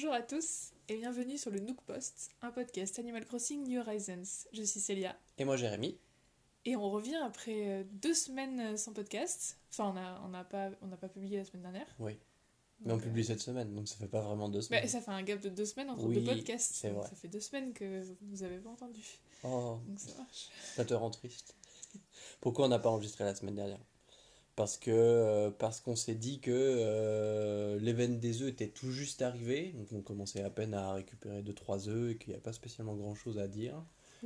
Bonjour à tous et bienvenue sur le Nook Post, un podcast Animal Crossing New Horizons. Je suis Célia Et moi Jérémy. et on revient après euh, deux semaines sans podcast. Enfin, on n'a on pas, on pas publié la semaine dernière. Oui. Mais on publie cette semaine, donc ça fait pas vraiment deux euh, semaines. bah, ça fait un gap de deux semaines entre Oui, deux podcasts. c'est vrai. Ça fait deux semaines que vous n'avez pas entendu. Oh, Donc ça marche. ça te rend triste. Pourquoi on n'a pas enregistré la semaine dernière? Parce que euh, parce qu'on s'est dit que euh, l'événement des œufs était tout juste arrivé, donc on commençait à peine à récupérer 2-3 œufs et qu'il n'y a pas spécialement grand chose à dire.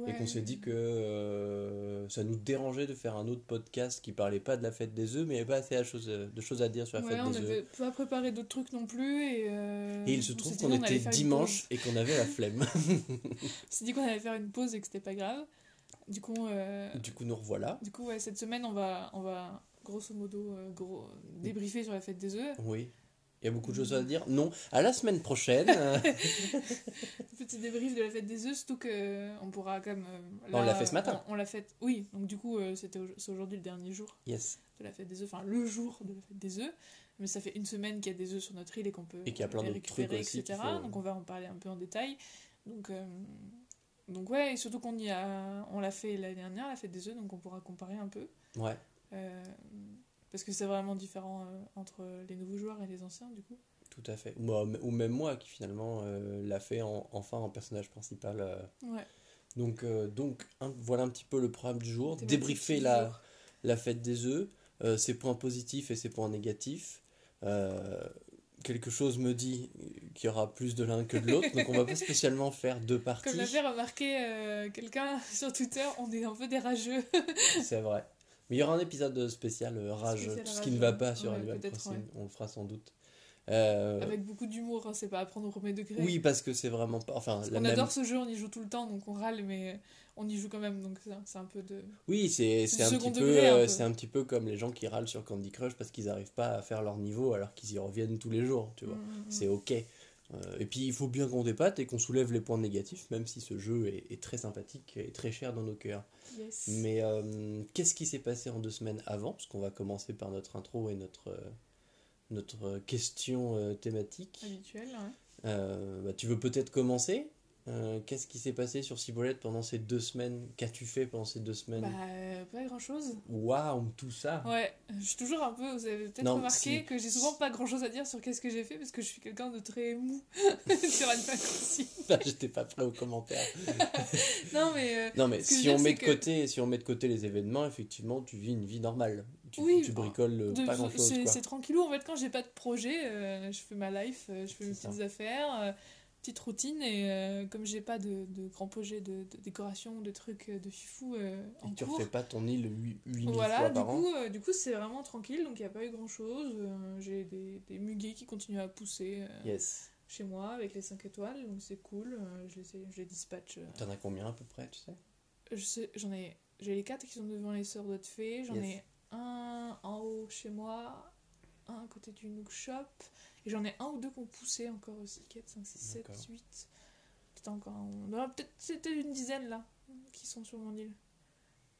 Et qu'on s'est dit que euh, ça nous dérangeait de faire un autre podcast qui parlait pas de la fête des œufs, mais il n'y avait pas assez de choses à dire sur la Ouais, fête on des œufs. n'avait pas préparé d'autres trucs non plus. Et, euh, Et il se on trouve qu'on on était dimanche et qu'on avait la flemme. On s'est dit qu'on allait faire une pause et que c'était pas grave. Du coup, du coup, nous revoilà. du coup ouais, cette semaine, on va, on va grosso modo euh, gros, débriefer sur la fête des œufs. Oui. Il y a beaucoup de choses à dire. Non, à la semaine prochaine. Euh, Petit débrief de la fête des œufs, surtout que on pourra quand même. euh, On l'a fait ce matin. On, on l'a fait, oui. Donc du coup, euh, c'était c'est aujourd'hui le dernier jour yes. de la fête des œufs, enfin le jour de la fête des œufs. Mais ça fait une semaine qu'il y a des œufs sur notre île et qu'on peut Et qu'il y a plein les récupérer, trucs aussi etc. faut- Donc on va en parler un peu en détail. Donc euh, donc ouais, et surtout qu'on y a, on l'a fait l'année dernière la fête des œufs, donc on pourra comparer un peu. Ouais. Euh, parce que c'est vraiment différent euh, entre les nouveaux joueurs et les anciens du coup. Tout à fait. Moi, ou même moi qui finalement euh, l'a fait en- enfin en personnage principal. Ouais. Donc, donc un- voilà un petit peu le programme du jour. Débriefer la, jour. la fête des œufs, ses points positifs et ses points négatifs. Quelque chose me dit qu'il y aura plus de l'un que de l'autre, donc on va pas spécialement faire deux parties. Comme l'a fait remarquer euh, quelqu'un sur Twitter, on est un peu des rageux. C'est vrai. Mais il y aura un épisode spécial euh, rage, Spécial tout ce qui ne rage, va pas sur ouais, Animal Crossing, ouais. on le fera sans doute. Euh, Avec beaucoup d'humour, hein, c'est pas à prendre au premier degré. oui, parce que c'est vraiment pas. Enfin, la même. adore ce jeu, on y joue tout le temps, donc on râle, mais on y joue quand même, donc c'est- un peu de. Oui, c'est un, petit peu, euh, c'est un petit peu comme les gens qui râlent sur Candy Crush parce qu'ils n'arrivent pas à faire leur niveau alors qu'ils y reviennent tous les jours, tu vois. Mm, mm, C'est ok. Euh, et puis il faut bien qu'on dépatte et qu'on soulève les points négatifs, même si ce jeu est, est très sympathique et très cher dans nos cœurs. Yes. Mais euh, qu'est-ce qui s'est passé en deux semaines avant? Parce qu'on va commencer par notre intro et notre, euh, notre question thématique. Habituel, hein. Euh, bah, tu veux peut-être commencer? Euh, Qu'est-ce qui s'est passé sur Cibolette pendant ces deux semaines? Qu'as-tu fait pendant ces deux semaines? Bah, euh, pas grand chose. Waouh, tout ça Ouais, je suis toujours un peu. Vous avez peut-être remarqué si. que j'ai souvent pas grand chose à dire sur qu'est-ce que j'ai fait parce que je suis quelqu'un de très mou sur Animal. Bah, J'étais pas prêt aux commentaires. Non, mais. euh, Non, mais si on, met de que- côté, si on met de côté les événements, effectivement, tu vis une vie normale. Tu, Oui, tu bah, bricoles de- pas grand-chose. c'est tranquillou en fait quand j'ai pas de projet je fais ma life je fais mes petites affaires petite routine et euh, comme j'ai pas de, de grands projets de, de décoration de trucs euh, de fifou euh, en Et tu cours refais pas ton île 8000 voilà fois du par an. coup, euh, du coup c'est vraiment tranquille donc il n'y a pas eu grand chose j'ai des, des muguets qui continuent à pousser euh, Yes. chez moi avec les 5 étoiles donc c'est cool euh, je, les, je les dispatche euh, T'en as combien à peu près, tu sais? Je sais j'en ai j'ai les 4 qui sont devant les sœurs d'Haute Fée j'en Yes. ai un en haut chez moi un à côté du Nook Shop et j'en ai un ou deux qui ont poussé encore aussi 4, 5, 6, 7, D'accord. 8 peut-être encore un- non, peut-être c'était une dizaine là qui sont sur mon île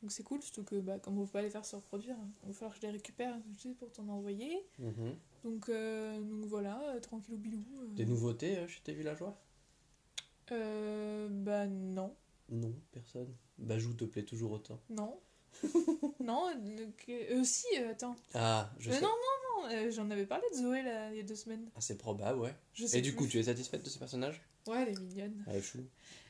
donc c'est cool surtout que bah, comme on peut pas les faire se reproduire il va falloir que je les récupère sais, pour t'en envoyer Mhm. donc, euh, donc voilà euh, tranquille au bilou euh. Des nouveautés euh, chez tes villageois? Euh, bah non Non, personne. Bajou te plaît toujours autant. non non si attends Ah, je sais. non, non, euh, j'en avais parlé de Zoé là, il y a deux semaines. Ah, c'est probable, ouais. Je sais Et du coup, tu es satisfaite de ce personnage? Ouais, elle est mignonne. Elle est chou.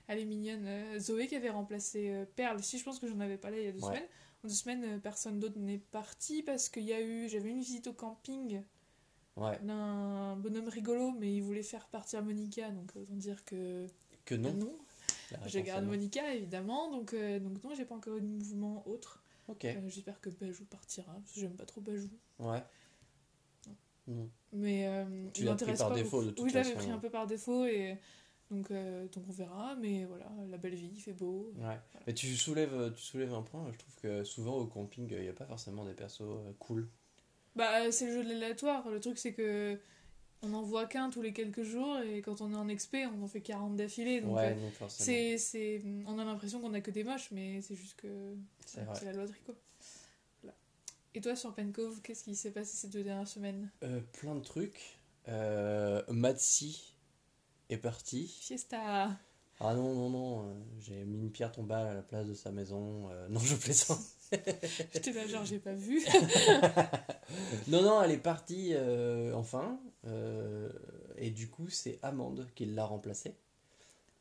Elle est mignonne. Euh, Zoé qui avait remplacé euh, Perle. Si, je pense que j'en avais parlé il y a deux Ouais. semaines. En deux semaines, personne d'autre n'est parti parce qu'il y a eu. J'avais une visite au camping Ouais. d'un bonhomme rigolo, mais il voulait faire partir Monica, donc autant dire que Que non. non. Je garde. Monica évidemment, donc, euh, donc non, j'ai pas encore eu de mouvement autre. Ok. Euh, J'espère que Bajou partira, parce que j'aime pas trop Bajou. Ouais. Non. Mais euh, Tu l'as pris par pas défaut, de toute Oui, je l'avais pris un peu par défaut et donc, euh, donc on verra. Mais voilà, la belle vie, il fait beau. Ouais. Mais tu soulèves, tu soulèves un point. Je trouve que souvent au camping, il n'y a pas forcément des persos euh, cool. Bah, c'est le jeu de l'aléatoire. Le truc, c'est que on en voit qu'un tous les quelques jours et quand on est en XP, on en fait 40 d'affilée. Donc, ouais, euh, c'est, c'est, on a l'impression qu'on a que des moches, mais c'est juste que C'est la Rico. Voilà. Et toi, sur Pencove, qu'est-ce qui s'est passé ces deux dernières semaines? Euh, plein de trucs. Euh, est parti. Fiesta. Ah non, non, non, euh, j'ai mis une pierre tombale à la place de sa maison. euh, non, je plaisante. J'étais là, genre, j'ai pas vu. non, non, elle est partie enfin. et du coup, c'est Amande qui l'a remplacée.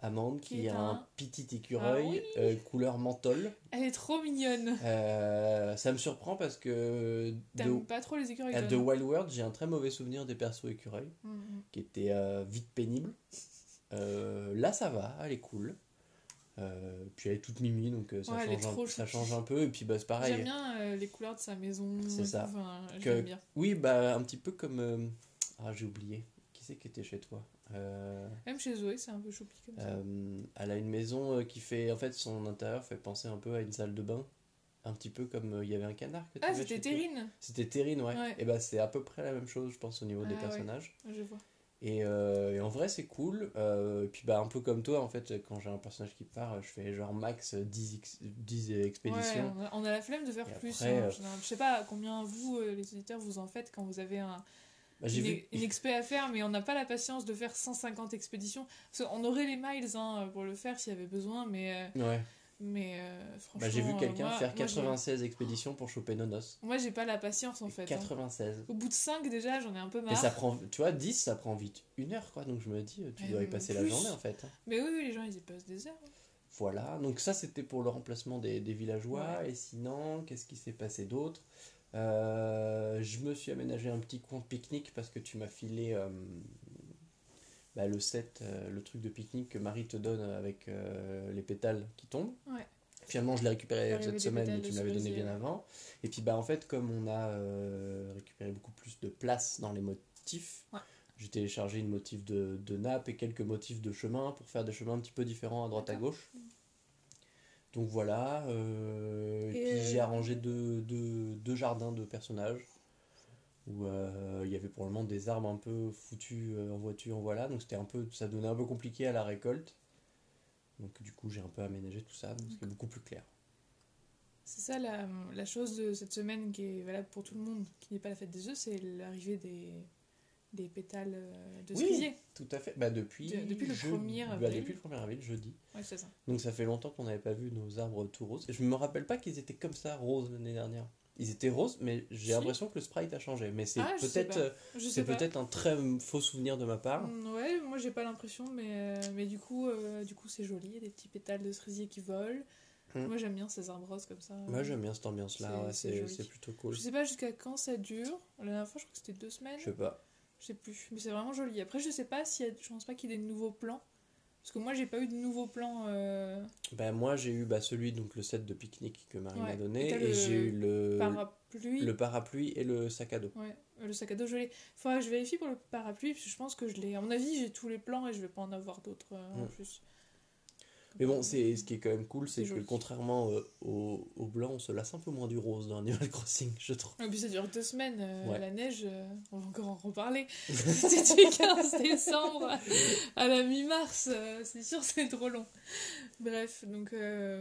Amande qui, est a un- un petit écureuil Ah oui. euh, couleur menthol. Elle est trop mignonne. Euh, ça me surprend parce que de, pas trop les écureuils à The jaunes Wild World, j'ai un très mauvais souvenir des persos écureuils Mhm. qui étaient euh, vite pénibles. Euh, là, ça va, elle est cool. Euh, puis elle est toute mimi, donc euh, ça, Ouais, change un, trop ça choupi. change un peu. Et puis bah, c'est pareil. J'aime bien euh, les couleurs de sa maison. C'est ça. tout, enfin, Que- J'aime bien. Oui, bah un petit peu comme. euh, Ah, j'ai oublié. Qui c'est qui était chez toi? Euh, Même chez Zoé, c'est un peu choupi comme ça. euh, Elle a une maison euh, qui fait. En fait, son intérieur fait penser un peu à une salle de bain. Un petit peu comme euh, il y avait un canard que ah, c'était. Terrine. C'était Terrine, ouais. Ouais. Et bah c'est à peu près la même chose, je pense, au niveau des Ah, ouais. personnages. Je vois. Et, euh, et en vrai, c'est cool. Euh, et puis, bah, un peu comme toi, en fait, quand j'ai un personnage qui part, je fais genre max 10, ex- 10 Ouais, expéditions. on, a, on a la flemme de faire Et plus. après, hein, euh. Je sais pas combien vous, les auditeurs, vous en faites quand vous avez un, Bah, j'ai une, vu. une expé à faire, mais on n'a pas la patience de faire 150 expéditions. Parce qu'on aurait les miles hein, pour le faire s'il y avait besoin, mais, euh, Ouais. mais euh, franchement. Bah, j'ai vu euh, quelqu'un moi- faire moi, j'ai- 96 expéditions pour choper Nonos. Moi, j'ai pas la patience en fait. hein. 96. Au bout de 5 déjà, j'en ai un peu Et marre. ça prend, tu vois, 10, ça prend vite une heure, quoi. Donc je me dis, tu Ouais, dois y mais passer la journée, en fait. hein. Mais oui, oui, les gens ils y passent des heures. hein. Voilà. Donc ça, c'était pour le remplacement des, des villageois. Ouais. Et sinon, qu'est-ce qui s'est passé d'autre? Euh, Je me suis aménagé un petit coin pique-nique parce que tu m'as filé euh, bah, le set, euh, le truc de pique-nique que Marie te donne avec les pétales qui tombent. Ouais. Finalement, je l'ai récupéré cette semaine, mais de tu me l'avais donné bien avant. Et puis, bah, en fait, comme on a récupéré beaucoup plus de place dans les motifs, Ouais. j'ai téléchargé une motif de, de nappe et quelques motifs de chemin pour faire des chemins un petit peu différents à droite à gauche. Donc voilà. euh, et, Et, puis euh, j'ai arrangé deux, deux, deux jardins de personnages où euh, il y avait probablement des arbres un peu foutus euh, en voiture, voilà. Donc c'était un peu, ça donnait un peu compliqué à la récolte. Donc du coup j'ai un peu aménagé tout ça, donc c'est beaucoup plus clair. C'est ça la, la chose de cette semaine qui est valable pour tout le monde, qui n'est pas la fête des œufs, c'est l'arrivée des, des pétales euh, de Oui. cerisier. Tout à fait. Bah depuis, De- depuis le je- 1er bah, avril. depuis le 1er avril, jeudi. Ouais, c'est ça. Donc ça fait longtemps qu'on n'avait pas vu nos arbres tout roses. Je me rappelle pas qu'ils étaient comme ça roses l'année dernière. Ils étaient roses, mais j'ai Si. l'impression que le sprite a changé. Mais c'est Ah, peut-être, euh, c'est peut-être un très faux souvenir de ma part. Mm, Ouais, moi j'ai pas l'impression, mais, euh, mais du coup, euh, du coup c'est joli, il y a des petits pétales de cerisier qui volent. Mm. Moi j'aime bien ces arbres roses comme ça. Moi j'aime bien cette ambiance-là, c'est- ouais, c'est c'est plutôt cool. Je sais pas jusqu'à quand ça dure. La dernière fois je crois que c'était deux semaines. Je sais pas. Je sais plus, mais c'est vraiment joli. Après, je sais pas a... Je pense pas qu'il y ait des nouveaux plans. Parce que moi, j'ai pas eu de nouveaux plans. euh, Ben, moi j'ai eu bah, celui, donc le set de pique-nique que Marie Ouais. m'a donné, Et j'ai eu le, parapluie. le parapluie et le sac à dos. Ouais, le sac à dos, je l'ai. Faudra que je vérifie pour le parapluie, parce que je pense que je l'ai. À mon avis, j'ai tous les plans et je vais pas en avoir d'autres euh, en Mm. plus. Mais bon, c'est ce qui est quand même cool, c'est C'est que joli. contrairement euh, au, au blanc, on se lasse un peu moins du rose dans Animal Crossing, je trouve. Et puis ça dure deux semaines. euh, Ouais. La neige, euh, on va encore en reparler. C'était du 15 décembre à la mi-mars. c'est sûr, c'est trop long. Bref, donc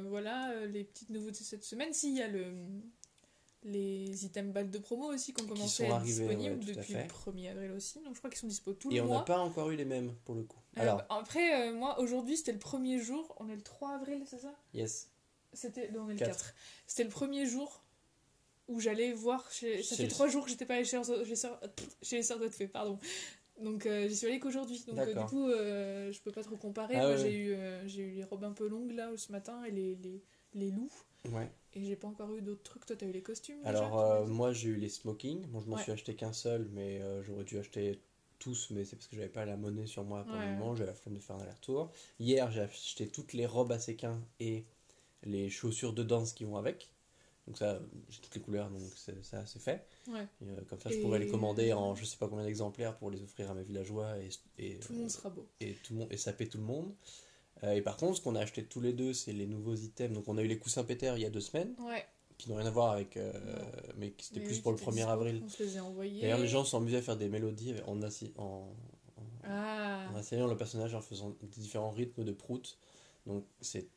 voilà les petites nouveautés cette semaine. S'il y a le, les items balles de promo aussi qui ont commencé sont à être disponibles ouais, depuis le 1er avril aussi. Donc je crois qu'ils sont dispo tout Et le on mois. n'a pas encore eu les mêmes pour le coup. Euh, Alors, après, euh, moi aujourd'hui c'était le premier jour. On est le 3 avril, c'est ça? Yes. C'était non, on est le Quatre. 4. C'était le premier jour où j'allais voir chez... ça Chez fait trois jours que j'étais pas allée chez, les sœurs- chez les sœurs de fée, pardon. Donc euh, j'y suis allée qu'aujourd'hui. Donc euh, du coup, euh, je peux pas trop comparer. Ah Moi j'ai eu j'ai eu les robes un peu longues là ce matin et les, les, les loups Ouais. et j'ai pas encore eu d'autres trucs. Toi t'as eu les costumes Alors, moi j'ai eu les smokings. Bon, je m'en Ouais. suis acheté qu'un seul, mais j'aurais dû acheter tous, mais c'est parce que j'avais pas la monnaie sur moi pour Ouais. le moment. J'avais la flemme de faire un aller-retour. Hier, j'ai acheté toutes les robes à séquins et les chaussures de danse qui vont avec. Donc, ça, j'ai toutes les couleurs, donc c'est- ça c'est fait. Ouais, Et, euh, comme ça, je Et- pourrais les commander en je sais pas combien d'exemplaires pour les offrir à mes villageois et, et, tout le monde sera beau. et tout le monde et saper tout le monde. Euh, et par contre, ce qu'on a acheté tous les deux, c'est les nouveaux items. Donc, on a eu les coussins péteurs il y a deux semaines, Ouais. Qui n'ont rien à voir avec. euh, mais qui c'était plus oui, pour le qui étaient 1er dispo. avril. On se les a envoyés. D'ailleurs, les gens s'amusaient à faire des mélodies en, assi- en, Ah. en asseyant le personnage en faisant différents rythmes de prout. Donc, c'est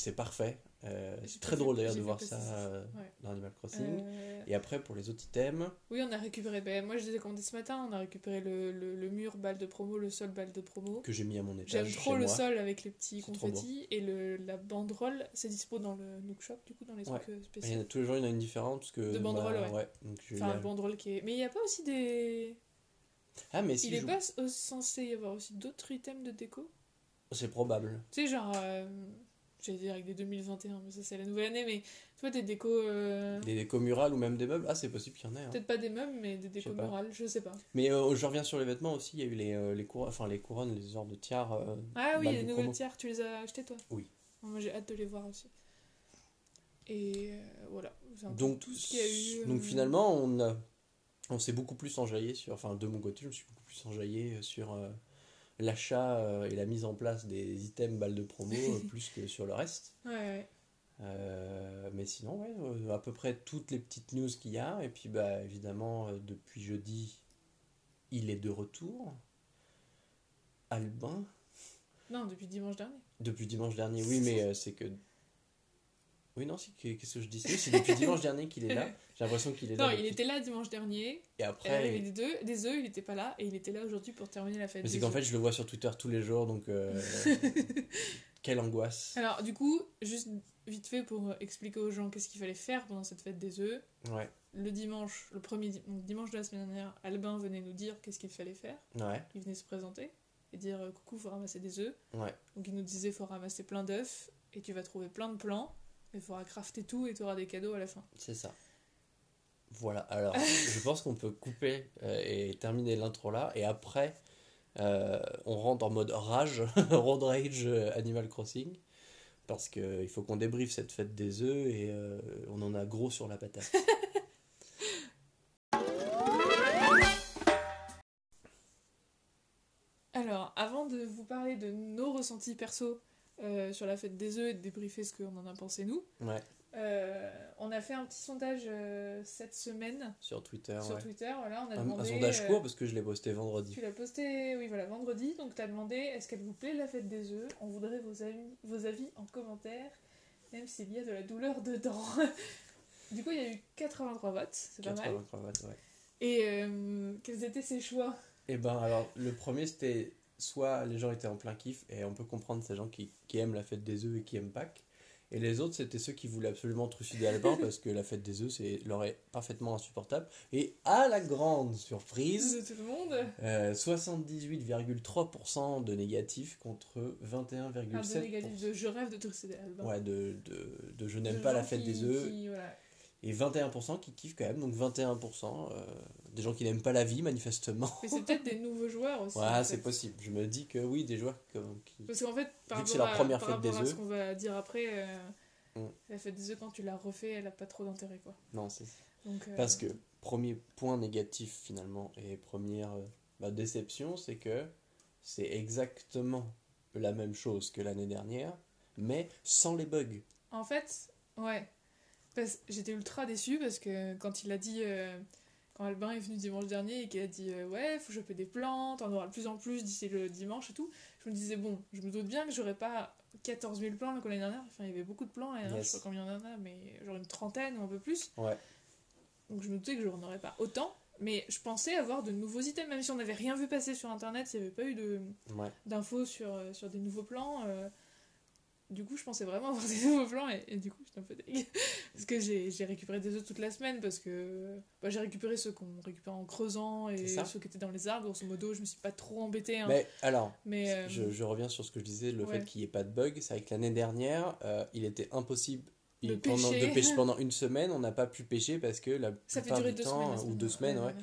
c'est parfait. Euh, c'est très drôle d'ailleurs de voir ça euh, Ouais. dans Animal Crossing. Euh, Et après, pour les autres items, Oui, on a récupéré. Ben, moi, je les ai commandés ce matin. On a récupéré le, le, le mur balle de promo, le sol balle de promo. que j'ai mis à mon étage J'aime chez trop le moi. sol avec les petits confettis. Et le, la banderole, c'est dispo dans le Nook Shop, du coup, dans les Ouais. trucs euh, Et il y en spéciaux. a tous les jours, il y en a une différente. Parce que, De banderole, ouais. donc Enfin, l'ai- banderole qui est. Mais il n'y a pas aussi des. Ah, mais si, il est pas censé y avoir aussi d'autres items de déco? C'est probable. Tu sais, genre. J'allais dire avec des 2021, mais ça, c'est la nouvelle année. Mais tu vois, des décos. euh, Des décos murales ou même des meubles, ah, c'est possible qu'il y en ait. hein. Peut-être pas des meubles, mais des décos murales, je sais pas. Mais euh, je reviens sur les vêtements aussi. Il y a eu les, euh, les, couronnes, enfin, les couronnes, les genres de tiers. euh, Ah oui, les nouvelles tiers, tu les as achetées toi? Oui. Moi j'ai hâte de les voir aussi. Et voilà. Donc, tout ce qu'il y a eu. donc finalement, on, a, on s'est beaucoup plus enjaillé sur. Enfin, de mon côté, je me suis beaucoup plus enjaillé sur l'achat euh, et la mise en place des items balles de promo euh, plus que sur le reste. Ouais, ouais. Euh, mais sinon, ouais, euh, à peu près toutes les petites news qu'il y a. Et puis, bah, évidemment, euh, depuis jeudi, il est de retour. Albin? Non, depuis dimanche dernier. Depuis dimanche dernier, oui, mais c'est que. Oui, non, c'est que- qu'est-ce que je disais? C'est depuis dimanche dernier qu'il est là. J'ai l'impression qu'il est là. Non, il était là dimanche dernier. Et Il après. avait des œufs, des œufs, il était pas là. Et il était là aujourd'hui pour terminer la fête. Mais c'est qu'en fait, je le vois sur Twitter tous les jours, donc. euh, Quelle angoisse. Alors, du coup, juste vite fait pour expliquer aux gens qu'est-ce qu'il fallait faire pendant cette fête des œufs. Ouais, Le dimanche, le premier donc dimanche de la semaine dernière, Albin venait nous dire qu'est-ce qu'il fallait faire. ouais, Il venait se présenter et dire euh, coucou, faut ramasser des œufs. ouais. Donc il nous disait faut ramasser plein d'œufs et tu vas trouver plein de plans. Il faudra crafter tout et tu auras des cadeaux à la fin. C'est ça. Voilà, alors je pense qu'on peut couper euh, et terminer l'intro là, et après euh, on rentre en mode rage, road rage euh, Animal Crossing, parce qu'il faut qu'on débriefe cette fête des œufs et euh, on en a gros sur la patate. Alors, avant de vous parler de nos ressentis perso euh, sur la fête des œufs et de débriefer ce qu'on en a pensé nous, Ouais, euh, on a fait un petit sondage euh, cette semaine sur Twitter, sur ouais. Twitter. Voilà, on a Un, un demandé, sondage court parce que je l'ai posté vendredi. Tu l'as posté, oui, voilà, vendredi. Donc, tu as demandé est-ce qu'elle vous plaît la fête des œufs? On voudrait vos avis, vos avis en commentaire, même s'il y a de la douleur dedans. du coup, il y a eu 83 votes, c'est pas mal. 80 cravates, ouais. Et quels étaient ces choix? Et ben alors, le premier c'était soit les gens étaient en plein kiff, et on peut comprendre ces gens qui, qui aiment la fête des œufs et qui aiment Pâques. Et les autres, c'était ceux qui voulaient absolument trucider Albin parce que la fête des œufs, c'est leur est parfaitement insupportable. Et à la grande surprise, de tout le monde euh, 78,3% de négatifs contre Un de 21,7%. négatif de je rêve de trucider Albin. Ouais, de, de, de je De n'aime pas la fête qui- des œufs. qui, voilà. Et 21% qui kiffent quand même, donc 21%. euh, des gens qui n'aiment pas la vie, manifestement. Mais c'est peut-être des nouveaux joueurs aussi. Ouais, c'est possible. Je me dis que oui, des joueurs comme- qui. Parce qu'en fait, par rapport, leur à, première par fête rapport des à ce qu'on va dire après, euh, Mm. la fête des œufs, quand tu l'as refait, elle a pas trop d'intérêt. quoi. Non, c'est. Donc, euh, Parce que, premier point négatif finalement, et première euh, bah, déception, c'est que c'est exactement la même chose que l'année dernière, mais sans les bugs. En fait, ouais. J'étais ultra déçue parce que quand il a dit. euh, quand Albin est venu dimanche dernier et qu'il a dit euh, Ouais, faut choper des plantes, on aura de plus en plus d'ici le dimanche et tout, je me disais Bon, je me doute bien que j'aurais pas 14 000 plans l'année dernière. Enfin, il y avait beaucoup de plans l'année dernière, Yes. je sais pas combien il y en a, mais genre une trentaine ou un peu plus. Ouais. Donc je me doutais que je n'en aurais pas autant. Mais je pensais avoir de nouveaux items, même si on n'avait rien vu passer sur internet, s'il n'y avait pas eu Ouais. d'infos sur, euh, sur des nouveaux plans. euh, du coup, je pensais vraiment avoir des nouveaux plans et, et du coup, j'étais un peu dégueu. Parce que j'ai récupéré des œufs toute la semaine parce que bah, j'ai récupéré ceux qu'on récupère en creusant et ceux qui étaient dans les arbres. Grosso modo, je me suis pas trop embêtée. hein. Mais alors, Mais, euh, je, je reviens sur ce que je disais, le ouais. fait qu'il n'y ait pas de bug. C'est vrai que l'année dernière, euh, il était impossible. De pendant, pêcher. de pêcher pendant une semaine, on n'a pas pu pêcher parce que la ça fait plupart durer du deux temps, semaines. ou deux semaines, ouais,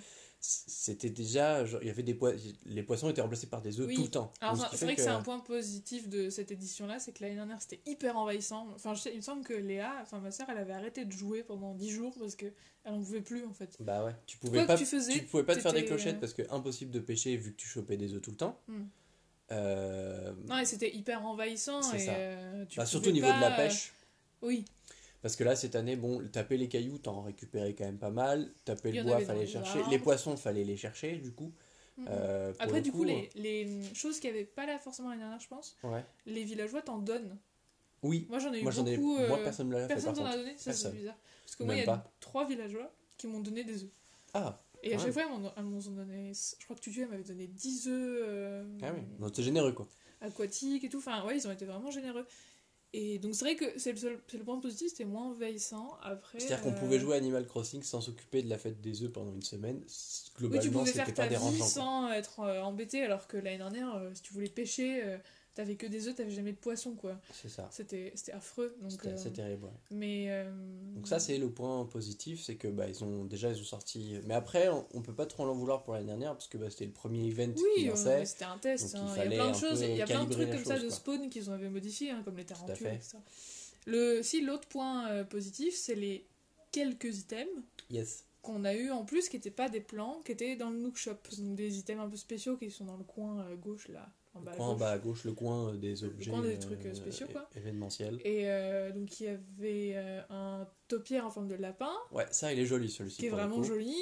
c'était déjà genre, il y avait des pois- les poissons étaient remplacés par des œufs Oui. tout le temps Alors, ce c'est vrai que, c'est un point positif de cette édition-là, c'est que l'année dernière c'était hyper envahissant. Enfin, je sais- il me semble que Léa, enfin ma soeur, elle avait arrêté de jouer pendant 10 jours parce que elle en pouvait plus en fait. bah ouais tu pouvais Quoi pas tu faisais, tu pouvais pas te faire des clochettes euh, parce que impossible de pêcher vu que tu chopais des œufs tout le temps Hmm. Euh, Non, et c'était hyper envahissant. Et ça. euh, tu bah, surtout au niveau de la pêche Oui, parce que là cette année bon taper les cailloux t'en récupérais quand même pas mal taper le bois fallait les chercher les poissons fallait les chercher du coup Mhm. Euh, Après, du coup, coup, les, les choses qu'il n'y avait pas là forcément l'année dernière, je pense, ouais les villageois t'en donnent. Oui, Moi, j'en ai eu moi j'en ai. beaucoup. euh, Moi personne me l'a fait personne t'en a donné, ça c'est bizarre. Parce que moi, il y a trois villageois qui m'ont donné des œufs. Ah, Et à Ouais. chaque fois, elles m'en ont donné. Je crois que Tutu, elle m'avait donné 10 œufs euh, ah oui. Donc c'est généreux quoi. aquatiques et tout. Enfin, ouais, ils ont été vraiment généreux. Et donc, c'est vrai que c'est le, seul- le point positif, c'était moins envahissant. Après. C'est-à-dire qu'on euh, pouvait jouer à Animal Crossing sans s'occuper de la fête des œufs pendant une semaine. Oui, tu Globalement, pouvais c'était faire pas ta dérangeant. sans être euh, embêté, alors que l'année dernière, euh, si tu voulais pêcher, euh, t'avais que des œufs, t'avais jamais de poisson, quoi. C'est ça. C'était c'était affreux. Donc, C'était euh, assez terrible. ouais. mais. euh, Donc ça c'est le point positif, c'est que bah ils ont déjà ils ont sorti. Mais après on, on peut pas trop l'en vouloir pour l'année dernière parce que bah, c'était le premier event Oui, qui euh, lançait. c'était un test. Donc, il hein. Il, y a plein de choses, il y a plein de trucs comme ça de quoi. spawn qu'ils ont avait modifié, hein, comme les tarentules, fait. etc. Le, si l'autre point euh, positif, c'est les quelques items Yes. qu'on a eu en plus qui n'étaient pas des plans, qui étaient dans le Nook Shop. Donc des items un peu spéciaux qui sont dans le coin gauche là, en bas Le à coin en gauche. bas à gauche, le coin euh, des objets. coin des trucs, euh, spéciaux, quoi. Événementiels. Et euh, donc il y avait euh, un taupière en forme de lapin Ouais, ça il est joli celui-ci. qui est le vraiment joli.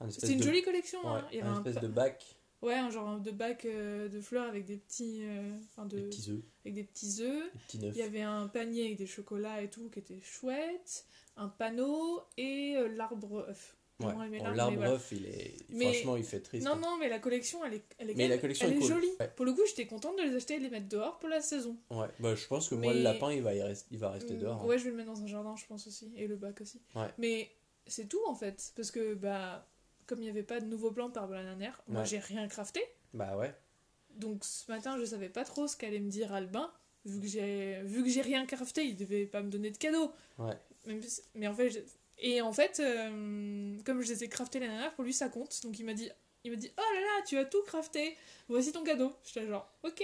Un C'est une de- jolie collection. Ouais, hein. Il y avait un espèce de bac, ouais, un genre de bac euh, de fleurs avec des petits, euh, enfin de, des petits œufs, avec des petits œufs. Il y avait un panier avec des chocolats et tout qui était chouette, un panneau et euh, l'arbre œuf. Ouais. l'arbre, voilà. il est. Mais- Franchement, il fait triste. Non, hein. non, mais la collection, elle est, elle est, Mais la collection elle est est cool. jolie. Ouais. Pour le coup, j'étais contente de les acheter et de les mettre dehors pour la saison. Ouais, bah je pense que moi, le lapin, il va, y rester, il va rester Mm, dehors. hein. Ouais, je vais le mettre dans un jardin, je pense aussi. Et le bac aussi. Ouais. Mais c'est tout en fait. Parce que, bah, comme il n'y avait pas de nouveaux plans par l'année dernière, moi j'ai rien crafté. Bah ouais. Donc ce matin, je savais pas trop ce qu'allait me dire Albin. Vu que j'ai vu que j'ai rien crafté, il devait pas me donner de cadeau. Ouais. Même mais en fait, et en fait, euh, comme je les ai craftés l'année dernière, pour lui ça compte. Donc il m'a dit, il m'a dit, oh là là, tu as tout crafté. Voici ton cadeau. J'étais genre, ok,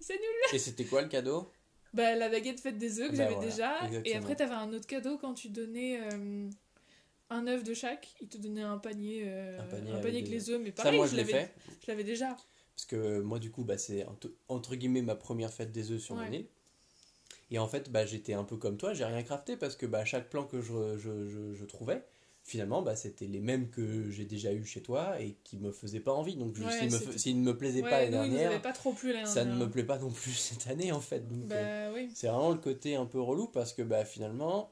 c'est nul. Et c'était quoi le cadeau? Bah la baguette faite des œufs que Bah, j'avais voilà, déjà. Et après t'avais un autre cadeau quand tu donnais euh, un œuf de chaque. Il te donnait un panier, euh, Un panier un avec panier avec des les œufs. Mais Ça, pareil, moi, je l'avais, fait. je l'avais déjà. Parce que moi, du coup, bah, c'est entre- entre guillemets ma première fête des œufs sur Ouais. mon île. Et en fait, bah, j'étais un peu comme toi, j'ai rien crafté parce que bah, chaque plan que je, je, je, je trouvais, finalement, bah, c'était les mêmes que j'ai déjà eu chez toi et qui me faisaient pas envie. Donc, Ouais, s'ils me, ne me plaisaient Ouais, pas l'année dernière, pas trop plu l'année ça ne me plaît pas non plus cette année en fait. Donc, euh, Bah oui. c'est vraiment le côté un peu relou parce que bah, finalement,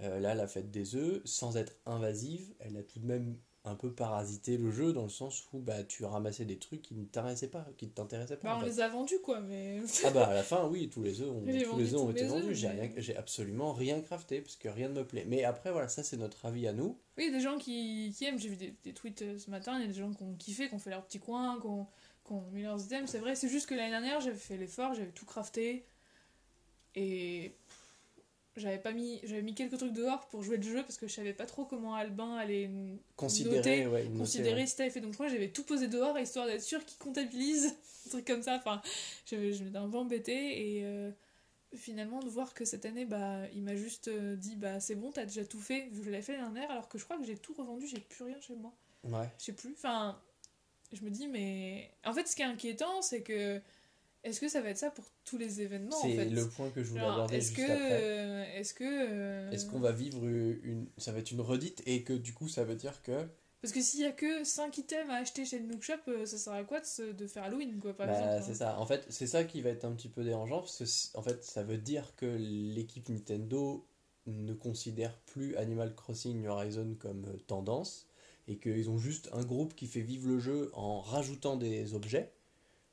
euh, là, la fête des œufs, sans être invasive, elle a tout de même un peu parasité le jeu dans le sens où bah, tu ramassais des trucs qui ne t'intéressaient pas. Qui ne t'intéressaient pas Bah on fait. les a vendus quoi, mais. Ah bah à la fin, oui, tous les œufs ont, tous les œufs ont été vendus. J'ai, rien, j'ai absolument rien crafté parce que rien ne me plaît. Mais après, voilà, ça c'est notre avis à nous. Oui, il y a des gens qui, qui aiment. J'ai vu des, des tweets euh, ce matin. Il y a des gens qui ont kiffé, qui ont fait leur petit coin, qui ont, qui ont mis leurs items. C'est vrai, c'est juste que l'année dernière, j'avais fait l'effort, j'avais tout crafté. Et. J'avais pas mis. J'avais mis quelques trucs dehors pour jouer le jeu parce que je savais pas trop comment Albin allait Considérer, noter, ouais, noter, considérer ouais. si t'avais fait. Donc moi j'avais tout posé dehors histoire d'être sûr qu'il comptabilise. un truc comme ça. Enfin, je, je m'étais un peu embêtée et. euh, Finalement, de voir que cette année, bah, il m'a juste euh, dit bah c'est bon, t'as déjà tout fait, je l'avais fait l'année dernière, alors que je crois que j'ai tout revendu, j'ai plus rien chez moi. Ouais. Je sais plus. Enfin, je me dis, mais. En fait, ce qui est inquiétant, c'est que. Est-ce que ça va être ça pour tous les événements en c'est fait? le point que je voulais Genre, aborder Est-ce juste que. après. Est-ce que. euh, Est-ce qu'on va vivre une. Ça va être une redite et que du coup ça veut dire que. Parce que s'il y a que 5 items à acheter chez le Nook Shop, euh, ça sert à quoi de, de faire Halloween, quoi, par Bah, exemple c'est hein. ça. En fait, c'est ça qui va être un petit peu dérangeant parce que en fait, ça veut dire que l'équipe Nintendo ne considère plus Animal Crossing New Horizon comme euh, tendance et qu'ils ont juste un groupe qui fait vivre le jeu en rajoutant des objets.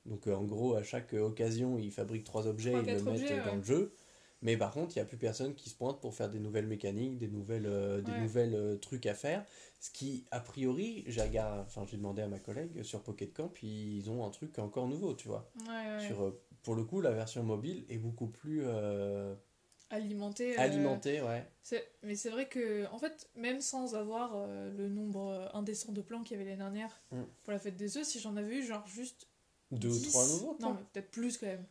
Donc en gros, à chaque occasion, ils fabriquent trois objets, Trois, ils le mettent dans le jeu. Mais par contre, il n'y a plus personne qui se pointe pour faire des nouvelles mécaniques, des nouvelles, euh, des Ouais. nouvelles euh, trucs à faire. Ce qui, a priori, j'ai enfin, demandé à ma collègue sur Pocket Camp, ils ont un truc encore nouveau, tu vois. Ouais, ouais. Sur, euh, pour le coup, la version mobile est beaucoup plus euh, Alimenté. euh, alimentée, ouais. Mais c'est vrai que, en fait, même sans avoir le nombre indécent de plans qu'il y avait l'année dernière Mm. pour la fête des œufs, si j'en avais eu genre juste Deux ou 10, trois nouveaux, Non, mais peut-être plus quand même.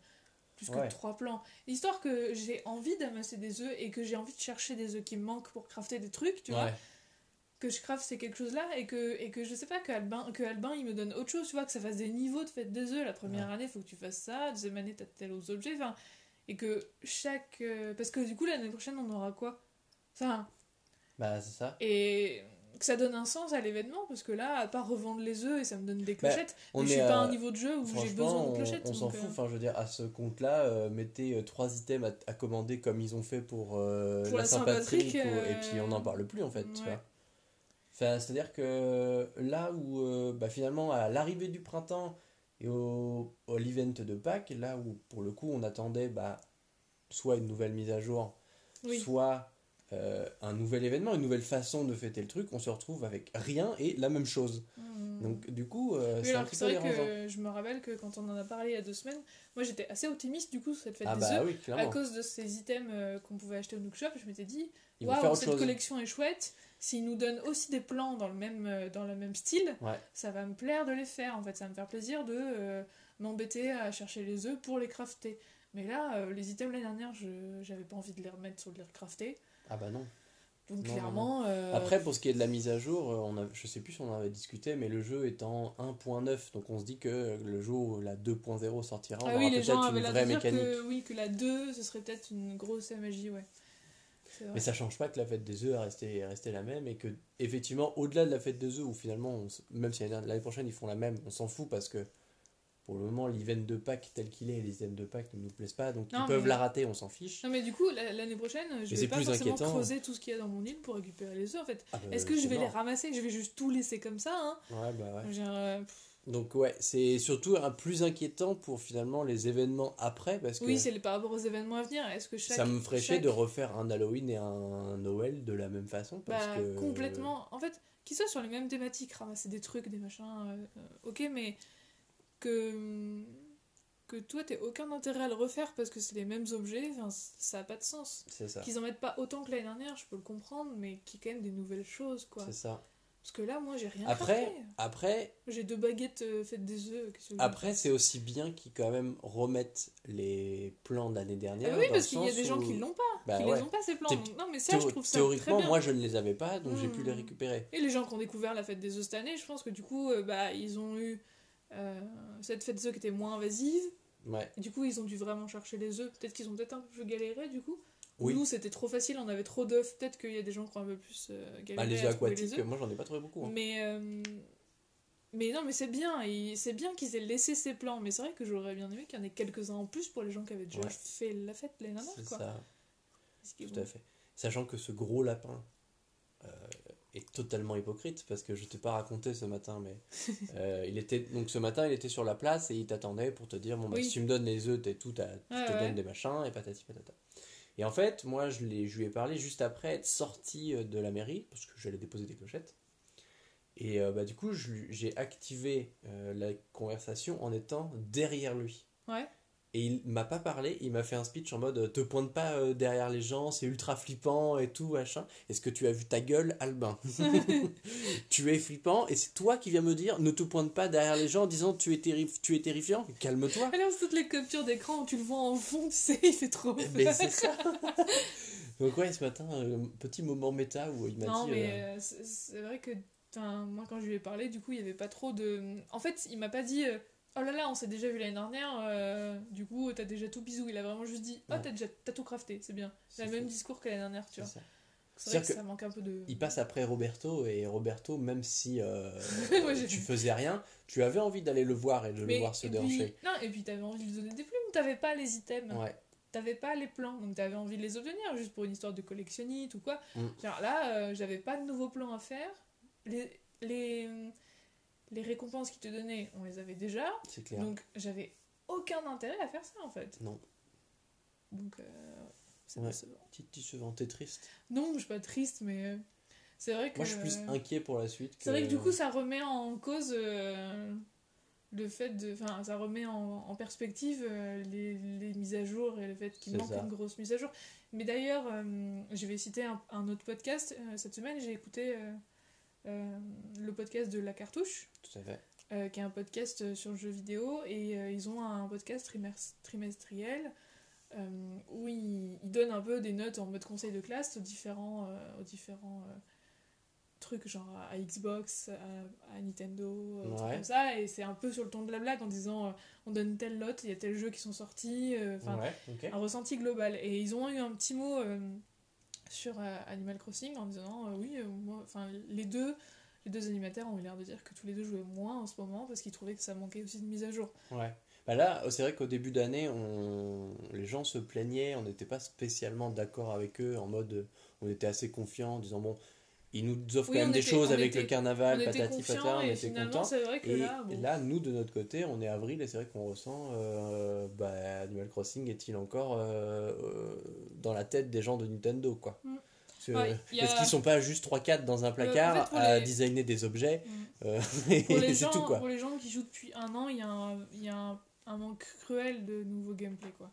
Plus Ouais. que trois plans. Histoire que j'ai envie d'amasser des œufs et que j'ai envie de chercher des œufs qui me manquent pour crafter des trucs, tu vois. Ouais. Que je crafte ces quelque chose là et que, et que je sais pas, que Albin, que Albin il me donne autre chose, tu vois, que ça fasse des niveaux de fête des œufs. La première année, il faut que tu fasses ça, deuxième année, t'as tel aux objets, enfin. Et que chaque. euh, parce que du coup, l'année prochaine, on aura quoi? Enfin, Bah, c'est ça. et que ça donne un sens à l'événement parce que là à part revendre les œufs et ça me donne des clochettes Bah, on mais je suis pas à à- un niveau de jeu où j'ai besoin de on- clochettes on s'en donc, fout. euh, Enfin, je veux dire, à ce compte-là, euh, mettez euh, trois items à, à commander comme ils ont fait pour, euh, Pour la la Saint-Patrick. Et puis on n'en parle plus en fait. tu ouais. vois. Enfin, C'est-à-dire que là où bah, finalement à l'arrivée du printemps et au, au l'event de Pâques, là où pour le coup on attendait bah, soit une nouvelle mise à jour, oui. soit euh, un nouvel événement, une nouvelle façon de fêter le truc, on se retrouve avec rien et la même chose. Hmm. Donc du coup, euh, Oui, c'est un petit peu dérangeant. que je me rappelle que quand on en a parlé il y a deux semaines, moi j'étais assez optimiste du coup sur cette fête Ah des bah œufs. oui, À cause de ces items euh, qu'on pouvait acheter au Nook Shop, je m'étais dit, waouh, cette chose. collection est chouette. S'ils nous donnent aussi des plans dans le même, dans le même style, Ouais. ça va me plaire de les faire. En fait, ça va me faire plaisir de m'embêter à chercher les œufs pour les crafter. Mais là, les items l'année dernière, je j'avais pas envie de les remettre sur de les crafter. Ah bah non. Donc Non, non, clairement. euh, Après, pour ce qui est de la mise à jour, euh, on a, je sais plus si on en avait discuté, mais le jeu est en 1.9, donc on se dit que le jour où la 2.0 sortira, on ah aura oui, les peut-être une vraie mécanique. que, oui, que la 2, ce serait peut-être une grosse MJ, ouais. Mais ça change pas que la fête des œufs est restée, est restée la même et que, effectivement, au-delà de la fête des œufs, où finalement, on même si l'année l'année prochaine ils font la même, on s'en fout parce que pour le moment, l'event de Pâques tel qu'il est, les events de Pâques ne nous plaisent pas, donc Non, ils peuvent mais- la rater, on s'en fiche. Non mais du coup la- l'année prochaine je Mais vais pas plus forcément inquiétant. creuser tout ce qu'il y a dans mon île pour récupérer les œufs en fait. Ah bah, Est-ce que je vais les ramasser? Je vais juste tout laisser comme ça hein Ouais, bah ouais. Genre, euh, Donc ouais, c'est surtout un plus inquiétant pour finalement les événements après parce que Oui c'est par rapport aux événements à venir. Est-ce que chaque ça me ferait chier chaque- de refaire un Halloween et un Noël de la même façon parce bah, que complètement. En fait qu'ils soient sur les mêmes thématiques, ramasser des trucs, des machins, euh, euh, ok mais que que toi t'aies aucun intérêt à le refaire parce que c'est les mêmes objets, enfin, ça a pas de sens. c'est ça. Qu'ils en mettent pas autant que l'année dernière, je peux le comprendre, mais qu'il y ait quand même des nouvelles choses quoi. C'est ça. Parce que là moi j'ai rien Après, crafté. après, J'ai deux baguettes euh, faites des œufs. après c'est aussi bien qu'ils quand même remettent les plans de l'année dernière. Ah oui, dans parce qu'il y a des gens qui l'ont pas, Bah qui ouais. les ont pas ces plans. Donc, non, mais ça, je trouve ça très Théoriquement, bien. moi je ne les avais pas, donc j'ai pu les Hmm. récupérer. Et les gens qui ont découvert la fête des œufs cette année, je pense que du coup, euh, bah, ils ont eu euh, cette fête œufs qui était moins invasive. Ouais. Et du coup, ils ont dû vraiment chercher les œufs. Peut-être qu'ils ont peut-être un peu galéré du coup. Ou Oui. Nous, c'était trop facile, on avait trop d'œufs. Peut-être qu'il y a des gens qui ont un peu plus euh, galéré. Bah, les œufs aquatiques, les moi j'en ai pas trouvé beaucoup. hein. Mais, euh, mais non, mais c'est bien. C'est bien qu'ils aient laissé ces plans. Mais c'est vrai que j'aurais bien aimé qu'il y en ait quelques-uns en plus pour les gens qui avaient déjà Ouais. fait la fête l'année dernière. C'est ça. Tout bon. à fait. Sachant que ce gros lapin euh, est totalement hypocrite parce que je t'ai pas raconté ce matin, mais euh, il était donc ce matin il était sur la place et il t'attendait pour te dire bon bah, Oui. si tu me donnes les œufs t'es tout, à- Ouais, te ouais. donne des machins et patati patata. Et en fait moi je, je lui ai parlé juste après être sorti euh, de la mairie parce que j'allais déposer des clochettes. Et euh, bah, du coup j'ai activé euh, la conversation en étant derrière lui. Ouais. Et il m'a pas parlé, il m'a fait un speech en mode te pointe pas euh, derrière les gens, c'est ultra flippant et tout, machin. Est-ce que tu as vu ta gueule, Albin Tu es flippant et c'est toi qui viens me dire ne te pointe pas derrière les gens en disant tu es, terrif- tu es terrifiant, calme-toi. Alors, toutes les captures d'écran où tu le vois en fond, tu sais, il fait trop. Mais c'est ça Donc ouais, ce matin, euh, petit moment méta où il m'a Non, dit... mais euh, euh, c'est vrai que moi, quand je lui ai parlé, du coup, il n'y avait pas trop de. En fait, il m'a pas dit euh, Oh là là, on s'est déjà vu l'année dernière, euh, du coup, t'as déjà tout bisou. Il a vraiment juste dit Oh, Ouais. t'as déjà t'as tout crafté, c'est bien. C'est le même discours que l'année dernière, tu vois. C'est vrai que, C'est-à-dire ça manque un peu de. Il passe après Roberto et Roberto, même si euh, Moi, tu faisais rien, tu avais envie d'aller le voir et de Mais- le voir se déhancher. Non, et puis t'avais envie de lui donner des plumes, t'avais pas les items. Ouais. T'avais pas les plans, donc t'avais envie de les obtenir juste pour une histoire de collectionnite ou quoi. Mm. Genre là, euh, j'avais pas de nouveaux plans à faire. Les, les, les récompenses qu'ils te donnaient, on les avait déjà. C'est clair. Donc j'avais aucun intérêt à faire ça en fait. Non. Donc euh, c'est Ouais. décevant. Petite décevant, t'es triste. Non, je suis pas triste, mais euh, c'est vrai que. Moi, je suis plus inquiet pour la suite. C'est vrai que du coup, ça remet en cause euh, le fait de. Enfin, ça remet en, en perspective euh, les, les mises à jour et le fait qu'il manque ça. une grosse mise à jour. Mais d'ailleurs, je vais citer un, un autre podcast. Cette semaine, j'ai écouté le podcast de La Cartouche, Tout à fait. euh, qui est un podcast euh, sur le jeu vidéo. Et euh, ils ont un podcast trimestriel. euh, où ils, ils donnent un peu des notes en mode conseil de classe aux différents, euh, aux différents euh, trucs, genre à Xbox, à, à Nintendo, euh, trucs Ouais. comme ça, et c'est un peu sur le ton de la blague en disant euh, on donne telle note, il y a tel jeu qui sont sortis, euh, enfin ouais, un ressenti global. Et ils ont eu un petit mot euh, sur euh, Animal Crossing en disant euh, oui, euh, les deux, les deux animateurs ont eu l'air de dire que tous les deux jouaient moins en ce moment parce qu'ils trouvaient que ça manquait aussi de mise à jour. Ouais. Bah là, c'est vrai qu'au début d'année, on... les gens se plaignaient, on n'était pas spécialement d'accord avec eux, en mode, on était assez confiants, en disant bon, ils nous offrent Oui, quand même des était- choses avec était- le carnaval, on était patati patata, on était finalement contents. Et là, bon, là, nous, de notre côté, on est avril et c'est vrai qu'on ressent euh, bah, Animal Crossing est-il encore euh, euh, dans la tête des gens de Nintendo, quoi? Mm. Parce Ouais, a- Est-ce qu'ils sont pas juste 3-4 dans un placard en fait, pour à les- designer des objets Mm. euh, pour, les et c'est tout, quoi? pour les gens qui jouent depuis un an, il y a un, y a un, un manque cruel de nouveaux gameplay quoi.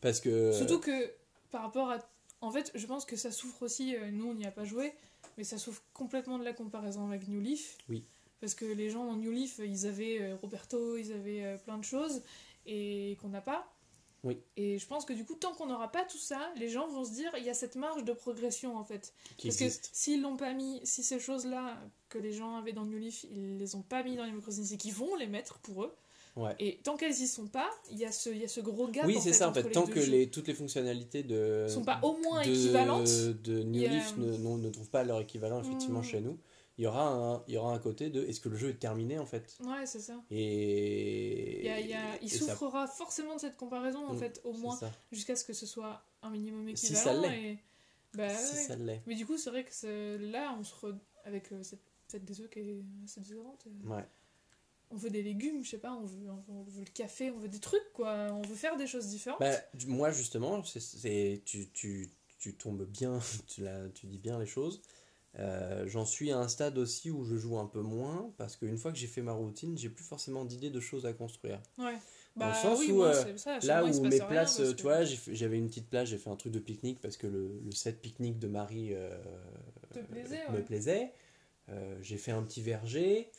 Parce que... Surtout que par rapport à. En fait, je pense que ça souffre aussi, euh, nous on n'y a pas joué, mais ça souffre complètement de la comparaison avec New Leaf. Oui. Parce que les gens dans New Leaf, ils avaient euh, Roberto, ils avaient euh, plein de choses, et qu'on n'a pas. Oui. Et je pense que du coup, tant qu'on n'aura pas tout ça, les gens vont se dire, il y a cette marge de progression en fait. qui Parce que s'ils l'ont pas mis, si ces choses-là que les gens avaient dans New Leaf, ils les ont pas mis dans Crossing, c'est qu'ils vont les mettre pour eux. Ouais. Et tant qu'elles y sont pas, il y a ce, y a ce gros gap. Oui, c'est ça en fait. Tant que les, toutes les fonctionnalités de, sont pas au moins de, équivalentes. de New Leaf ne, non, ne trouvent pas leur équivalent effectivement Mm. chez nous, il y, aura un, il y aura un côté de est-ce que le jeu est terminé en fait? Ouais, c'est ça. Et, Il, y a- il y a- il et ça- souffrera forcément de cette comparaison, en Mm, fait, au moins, jusqu'à ce que ce soit un minimum Si équivalent. ça l'est. Bah, Si ouais. ça l'est. Mais du coup, c'est vrai que là, on se re- avec euh, cette fête des œufs qui est assez différente. euh, Ouais. On veut des légumes, je sais pas, on veut, on veut- le café, on veut des trucs, quoi. On veut faire des choses différentes. Bah, moi justement, c'est, tu, tu, tu tombes bien, tu, tu dis bien les choses. Euh, j'en suis à un stade aussi où je joue un peu moins parce qu'une fois que j'ai fait ma routine, j'ai plus forcément d'idées de choses à construire. ouais. dans le Bah sens oui, où, euh, ça. Là où mes places, tu que- vois, j'avais une petite place, j'ai fait un truc de pique-nique parce que le, le set pique-nique de Marie euh, plaisait, me ouais. plaisait. J'ai fait un petit verger,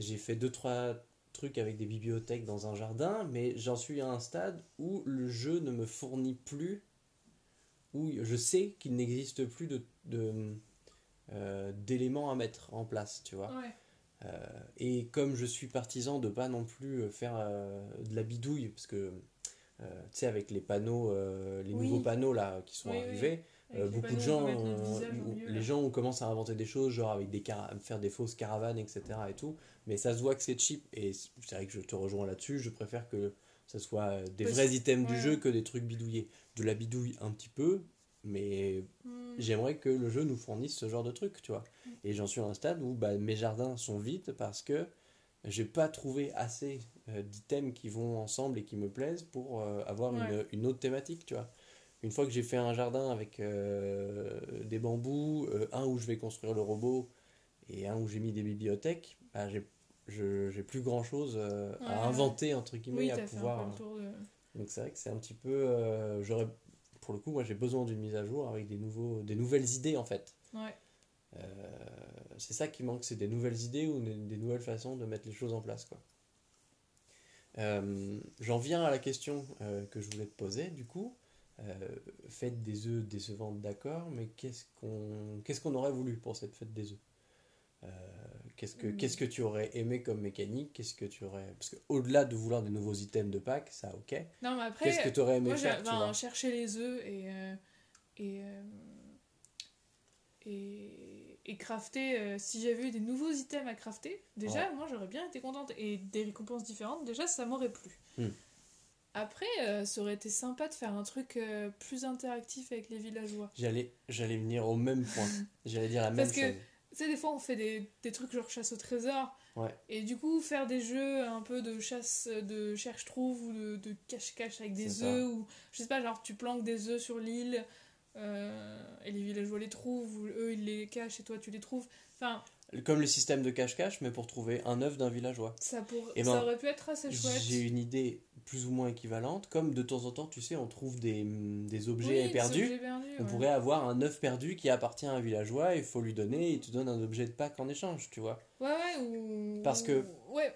j'ai fait deux trois trucs avec des bibliothèques dans un jardin, mais j'en suis à un stade où le jeu ne me fournit plus, où je sais qu'il n'existe plus de, de, euh, d'éléments à mettre en place, tu vois. Ouais. Euh, et comme je suis partisan de pas non plus euh, faire euh, de la bidouille, parce que tu sais, avec les panneaux, les Oui. nouveaux panneaux là qui sont Oui, arrivés, euh, beaucoup de on gens, euh, les gens ont commencé à inventer des choses, genre avec des faire des fausses caravanes, etc. et tout, mais ça se voit que c'est cheap. Et c'est vrai que je te rejoins là-dessus, je préfère que ça soit euh, des Parce- vrais items du jeu que des trucs bidouillés. De la bidouille un petit peu, mais Hmm. j'aimerais que le jeu nous fournisse ce genre de truc, tu vois. Mm. Et j'en suis à un stade où bah, mes jardins sont vides parce que j'ai pas trouvé assez euh, d'items qui vont ensemble et qui me plaisent pour euh, avoir Ouais. une, une autre thématique, tu vois. Une fois que j'ai fait un jardin avec euh, des bambous, euh, un où je vais construire le robot et un où j'ai mis des bibliothèques, bah, j'ai je- j'ai plus grand chose Ouais. à inventer entre guillemets Oui, à pouvoir de... donc c'est vrai que c'est un petit peu. euh, j'aurais, pour le coup, moi j'ai besoin d'une mise à jour avec des, nouveaux, des nouvelles idées en fait. Ouais. Euh, c'est ça qui manque, c'est des nouvelles idées ou des, des nouvelles façons de mettre les choses en place. Quoi. Euh, j'en viens à la question euh, que je voulais te poser du coup. Euh, fête des œufs décevante, d'accord, mais qu'est-ce qu'on qu'est-ce qu'on aurait voulu pour cette fête des œufs? Euh, qu'est-ce que Mm. qu'est-ce que tu aurais aimé comme mécanique? Qu'est-ce que tu aurais parce que au-delà de vouloir des nouveaux items de pack, ça ok. Non, mais après... Qu'est-ce que tu aurais aimé Moi, faire tu vois? cherché les œufs et, euh, et, et, et crafter. si j'avais eu des nouveaux items à crafter, déjà, moi j'aurais bien été contente. Et des récompenses différentes, déjà, ça m'aurait plu. Hmm. Après, euh, ça aurait été sympa de faire un truc euh, plus interactif avec les villageois. J'allais, j'allais venir au même point. J'allais dire la même Parce que- chose. Tu sais, des fois, on fait des, des trucs genre chasse au trésor. Ouais. Et du coup, faire des jeux un peu de chasse, de cherche-trouve ou de, cache-cache avec des ça. œufs. Ou je sais pas, genre tu planques des œufs sur l'île euh, et les villageois les trouvent, ou eux ils les cachent et toi tu les trouves. Enfin, Comme le système de cache-cache, mais pour trouver un œuf d'un villageois. ça, pour... Eh ça ben, aurait pu être assez chouette. J'ai une idée plus ou moins équivalente. Comme de temps en temps, tu sais, on trouve des, des objets Oui, des perdus. objets perdus, On ouais. pourrait avoir un œuf perdu qui appartient à un villageois, il faut lui donner, il te donne un objet de pack en échange, tu vois. Ouais, ouais, ou. Parce que- Ouais,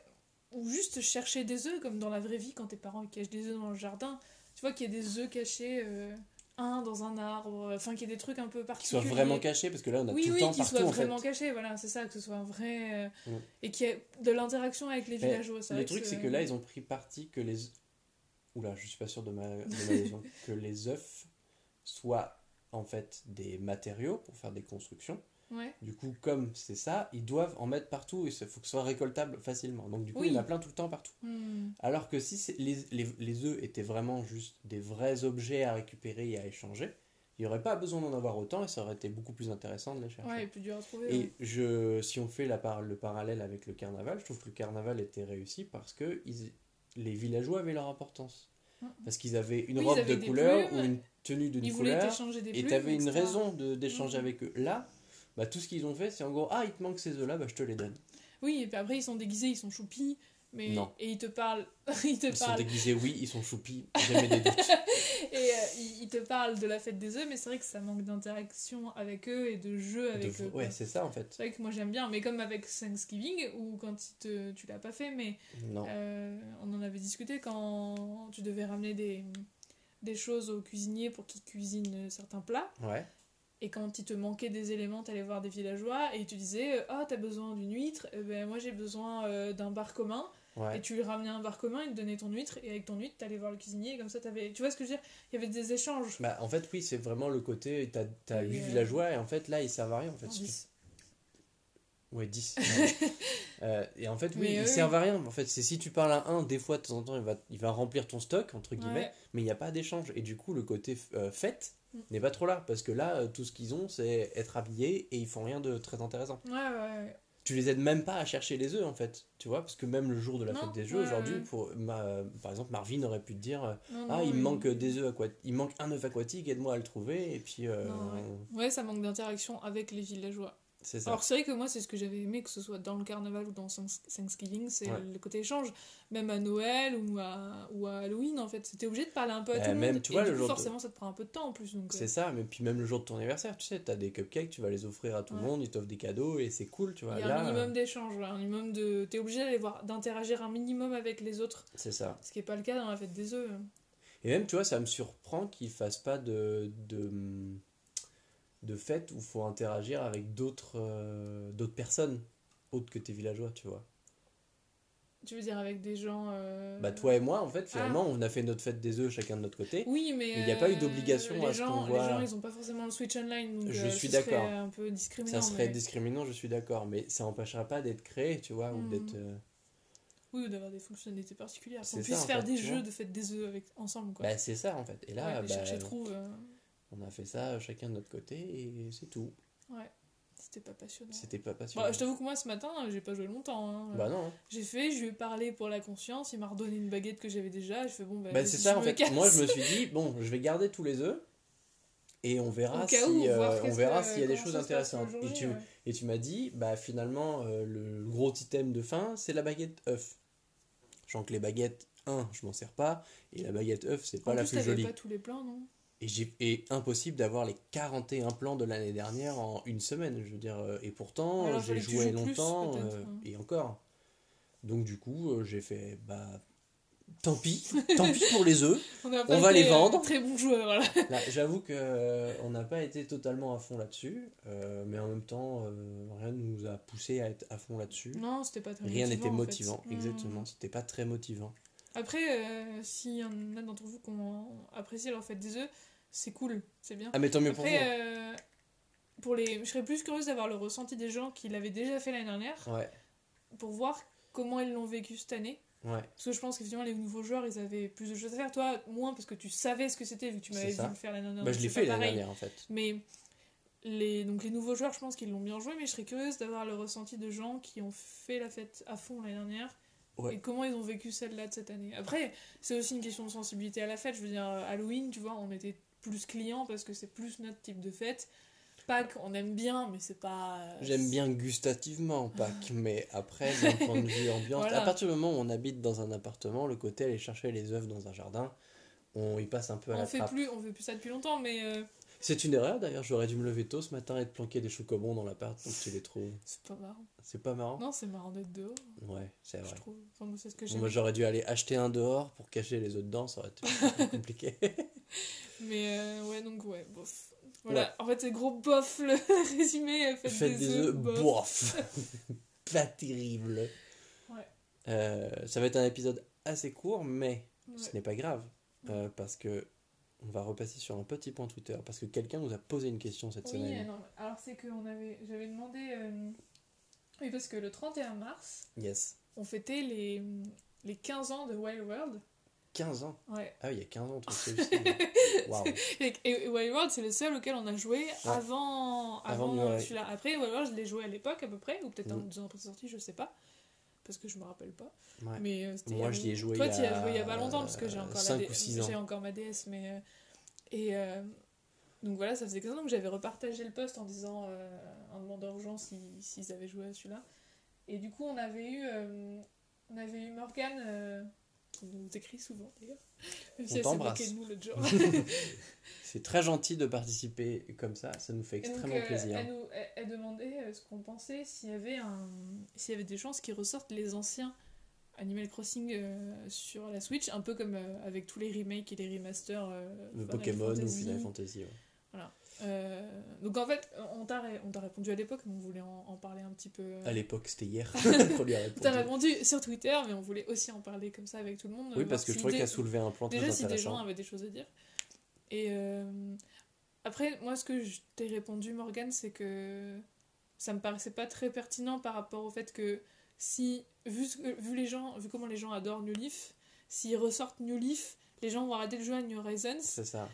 ou juste chercher des œufs, comme dans la vraie vie, quand tes parents cachent des œufs dans le jardin. Tu vois qu'il y a des œufs cachés, euh, un dans un arbre, enfin qu'il y ait des trucs un peu Qui particuliers. soit vraiment caché, parce que là, on a Oui, tout le oui, temps qu'ils partout soient en vraiment fait. cachés, voilà, c'est ça, que ce soit un vrai. euh, Mm. Et qu'il y ait de l'interaction avec les villageois. Le truc, c'est que là, ils ont pris parti que les. Oula, je suis pas sûr de ma, de ma liaison. que les œufs soient en fait des matériaux pour faire des constructions. Ouais. Du coup, comme c'est ça, ils doivent en mettre partout et il faut que ce soit récoltable facilement. Donc, du coup, Oui. il y en a plein tout le temps partout. Hmm. Alors que si les, les, les œufs étaient vraiment juste des vrais objets à récupérer et à échanger, il n'y aurait pas besoin d'en avoir autant et ça aurait été beaucoup plus intéressant de les chercher. Ouais, et plus dur à trouver. ouais. Et je, si on fait la par, le parallèle avec le carnaval, je trouve que le carnaval était réussi parce que ils- les villageois avaient leur importance. Mhm. Parce qu'ils avaient une Oui, robe avaient de couleur plumes, ou une tenue Ils voulaient couleur et tu avais une raison de- d'échanger Mhm. avec eux. Là, bah, tout ce qu'ils ont fait, c'est en gros Ah, il te manque ces œufs-là, bah, je te les donne. Oui, et puis après, ils sont déguisés, ils sont choupis. Mais... Non. Et ils te parlent. ils te Ils sont parlent. déguisés, oui, ils sont choupis, jamais des doutes. Et euh, ils, ils te parlent de la fête des œufs, mais c'est vrai que ça manque d'interaction avec eux et de jeu avec De- eux. ouais, c'est ça en fait. C'est vrai que moi j'aime bien, mais comme avec Thanksgiving, ou quand il te, tu l'as pas fait, mais Non. euh, on en avait discuté quand tu devais ramener des, des choses au cuisinier pour qu'il cuisine certains plats. Ouais. Et quand il te manquait des éléments, t'allais voir des villageois et tu disais Ah, t'as besoin d'une huître Eh ben, Moi j'ai besoin euh, d'un bar commun. Ouais. Et tu lui ramenais un bar commun, il te donnait ton huître, et avec ton huître, t'allais voir le cuisinier, et comme ça t'avais. Tu vois ce que je veux dire? Il y avait des échanges. Bah, en fait, oui, c'est vraiment le côté. T'as as Et, 8 euh, villageois et en fait, là, ils servent à rien. En fait. Non, Si tu- 10. Ouais, 10. Euh, et en fait, oui, Mais ils servent à rien. En fait, c'est si tu parles à un, des fois, de temps en temps, il va, il va remplir ton stock, entre guillemets, Ouais. mais il n'y a pas d'échange. Et du coup, le côté euh, fête Mm. n'est pas trop là. Parce que là, euh, tout ce qu'ils ont, c'est être habillés et ils font rien de très intéressant. Ouais, ouais, ouais. Tu les aides même pas à chercher les œufs, en fait. Tu vois, parce que même le jour de la Non, fête des jeux, ouais, aujourd'hui, pour ma- par exemple, Marvin aurait pu te dire Non, Ah, non, il me manque des œufs aquatiques. Il manque un œuf aquatique, aide-moi à le trouver. Et puis, euh, Ouais, ça manque d'interaction avec les villageois. C'est ça. Alors c'est vrai que moi c'est ce que j'avais aimé, que ce soit dans le carnaval ou dans Thanks- Thanksgiving, c'est Ouais. le côté échange. Même à Noël ou à, ou à Halloween en fait, c'était obligé de parler un peu à Bah, tout le même, monde. tu vois, et le coup, jour de- forcément ça te prend un peu de temps en plus. Donc, C'est euh, ça, mais puis même le jour de ton anniversaire, tu sais, t'as des cupcakes, tu vas les offrir à tout le monde, ils t'offrent des cadeaux et c'est cool, tu vois. il y a Là, un euh, minimum d'échange, ouais, un minimum de. T'es obligé d'aller voir, d'interagir un minimum avec les autres, c'est ça. ce qui n'est pas le cas dans la fête des œufs. Et même, tu vois, ça me surprend qu'ils fassent pas de, de, de fête où faut interagir avec d'autres euh, d'autres personnes autres que tes villageois, tu vois. Tu veux dire avec des gens. euh, Bah, toi et moi, en fait, finalement, on a fait notre fête des œufs chacun de notre côté. Oui, mais. il y a pas eu euh, d'obligation les à ce qu'on voit- Les gens, ils ont pas forcément le switch online, donc Je euh, suis d'accord. un peu discriminant. Ça serait mais- discriminant, je suis d'accord, mais ça empêchera pas d'être créé, tu vois, ou Mhm. d'être. euh, Oui, ou d'avoir des fonctionnalités particulières. Qu'on ça, puisse en faire fait, des jeux de fête des œufs avec, ensemble, quoi. Bah, c'est ça, en fait. Et là, ouais, bah, chercher trouve. euh, on a fait ça chacun de notre côté et c'est tout. Ouais, c'était pas passionnant. C'était pas passionnant. Bah, je t'avoue que moi ce matin, j'ai pas joué longtemps. hein. Bah non. hein. J'ai fait, je lui ai parlé pour la conscience, il m'a redonné une baguette que j'avais déjà. Je fais bon, bah, Bah, c'est ça en fait. casse. Moi je me suis dit bon, je vais garder tous les œufs et on verra si où, euh, on verra s'il y a des choses intéressantes. Et tu ouais. et tu m'as dit bah finalement euh, le gros item de fin c'est la baguette œuf. Genre que les baguettes 1, je m'en sers pas et la baguette œuf c'est pas En la plus, plus jolie. pas tous les plans, non? Et et impossible d'avoir les 41 plans de l'année dernière en une semaine, je veux dire euh, et pourtant j'ai joué plus, longtemps euh, hein. et encore. Donc du coup, euh, j'ai fait bah tant pis, tant pis pour les œufs. On, va les vendre. Très bon joueur. Là, J'avoue que euh, on n'a pas été totalement à fond là-dessus, euh, mais en même temps, euh, rien ne nous a poussé à être à fond là-dessus. Non, c'était pas très Rien motivant, n'était en fait. motivant, Hmm. exactement. C'était pas très motivant. Après, euh, s'il y en a d'entre vous qui ont apprécié leur fête des œufs, c'est cool, c'est bien. Ah, mais tant mieux pour Après, vous. euh, pour les... je serais plus curieuse d'avoir le ressenti des gens qui l'avaient déjà fait l'année dernière Ouais, pour voir comment ils l'ont vécu cette année. ouais, Parce que je pense qu'effectivement, les nouveaux joueurs, ils avaient plus de choses à faire. Toi, moins parce que tu savais ce que c'était vu que tu m'avais vu le faire l'année dernière. bah, je l'ai fait l'année dernière en fait. Mais les, donc les nouveaux joueurs, je pense qu'ils l'ont bien joué, mais je serais curieuse d'avoir le ressenti de gens qui ont fait la fête à fond l'année dernière. Ouais. Et comment ils ont vécu celle-là de cette année. Après, c'est aussi une question de sensibilité à la fête. Je veux dire, euh, Halloween, tu vois, on était plus clients parce que c'est plus notre type de fête. Pâques, on aime bien, mais c'est pas. J'aime bien gustativement Pâques, mais après, d'un point de vue ambiance, Voilà. à partir du moment où on habite dans un appartement, le côté aller chercher les œufs dans un jardin, on y passe un peu à On la fait, trappe. plus, on fait plus ça depuis longtemps, mais euh, C'est une erreur d'ailleurs, j'aurais dû me lever tôt ce matin et de planquer des chocobons dans l'appart, donc tu les trouves. c'est pas marrant. C'est pas marrant? Non, c'est marrant d'être dehors, Ouais, c'est je vrai. trouve. Enfin, moi, c'est ce que Bon, j'aime. moi j'aurais dû aller acheter un dehors pour cacher les œufs dedans, ça aurait été compliqué. Mais euh, ouais, donc ouais, bof. Voilà, en fait, c'est gros bof le résumé. euh, Faites, Faites des, des œufs, œufs, bof. bof Pas terrible. Ouais. Euh, ça va être un épisode assez court, mais Ouais. ce n'est pas grave. euh, parce que on va repasser sur un petit point Twitter parce que quelqu'un nous a posé une question cette Oui, semaine. non, alors c'est que on avait, j'avais demandé. euh, Oui, parce que le 31 mars, Yes. on fêtait les, les 15 ans de Wild World. 15 ans? Ouais. Ah oui, il y a 15 ans, celui-ci. Waouh. Et, et Wild World, c'est le seul auquel on a joué avant, Avant avant, celui-là. Après, Wild World, je l'ai joué à l'époque à peu près, ou peut-être Mm. deux ans après sa sortie, je sais pas. Parce que je me rappelle pas. Ouais. Mais euh, Moi, j'y ai joué Toi, tu y as a, joué il y a pas longtemps, parce que j'ai euh, encore, la j'ai encore ma DS. Mais, euh, et euh, donc voilà, ça faisait 15 ans. Donc j'avais repartagé le post en disant, en demandant aux gens si- s'ils avaient joué à celui-là. Et du coup, on avait eu, on avait eu Morgane, qui nous écrit souvent d'ailleurs. Même si On elle nous l'autre jour. C'est très gentil de participer comme ça, ça nous fait donc, extrêmement euh, plaisir. Elle, nous, elle, elle demandait euh, ce qu'on pensait s'il y avait un, s'il y avait des chances qu'ils ressortent les anciens Animal Crossing euh, sur la Switch, un peu comme euh, avec tous les remakes et les remasters Le Pokémon ou. Final Fantasy. ouais. Euh, donc en fait, on t'a, ré- on t'a répondu à l'époque, mais on voulait en, en parler un petit peu. euh. À l'époque, c'était hier qu'on lui a répondu. T'as répondu sur Twitter, mais on voulait aussi en parler comme ça avec tout le monde. Oui, parce que si je trouvais des- qu'elle soulevait un plan très Déjà, si des intéressant. gens avaient des choses à dire. Et euh, après, moi, ce que je t'ai répondu, Morgane, c'est que ça me paraissait pas très pertinent par rapport au fait que si, vu, vu, les gens, vu comment les gens adorent New Leaf, s'ils ressortent New Leaf, les gens vont arrêter de jouer à New Horizons. C'est ça.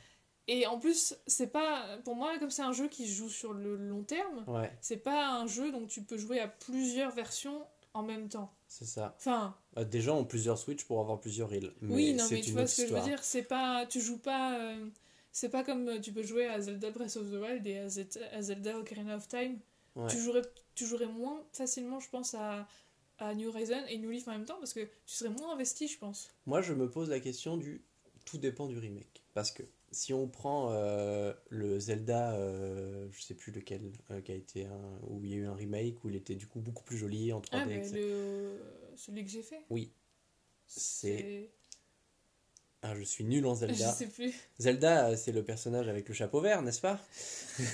Et en plus, c'est pas. Pour moi, comme c'est un jeu qui se joue sur le long terme, Ouais, c'est pas un jeu dont tu peux jouer à plusieurs versions en même temps. c'est ça. Enfin, Euh, Des gens ont plusieurs Switch pour avoir plusieurs îles. Oui, non, mais tu vois ce que histoire. je veux dire. C'est pas, tu joues pas. euh, c'est pas comme euh, tu peux jouer à Zelda Breath of the Wild et à Zelda, à Zelda Ocarina of Time. Ouais. Tu jouerais, tu jouerais moins facilement, je pense, à, à New Horizon et New Leaf en même temps parce que tu serais moins investi, je pense. Moi, je me pose la question du tout dépend du remake. Parce que si on prend euh, le Zelda, euh, je sais plus lequel, euh, qui a été un, où il y a eu un remake, où il était du coup beaucoup plus joli en 3D. Ah, mais etc. le, celui que j'ai fait. Oui. C'est. Ah, je suis nul en Je Zelda. sais plus. Zelda, euh, c'est le personnage avec le chapeau vert, n'est-ce pas?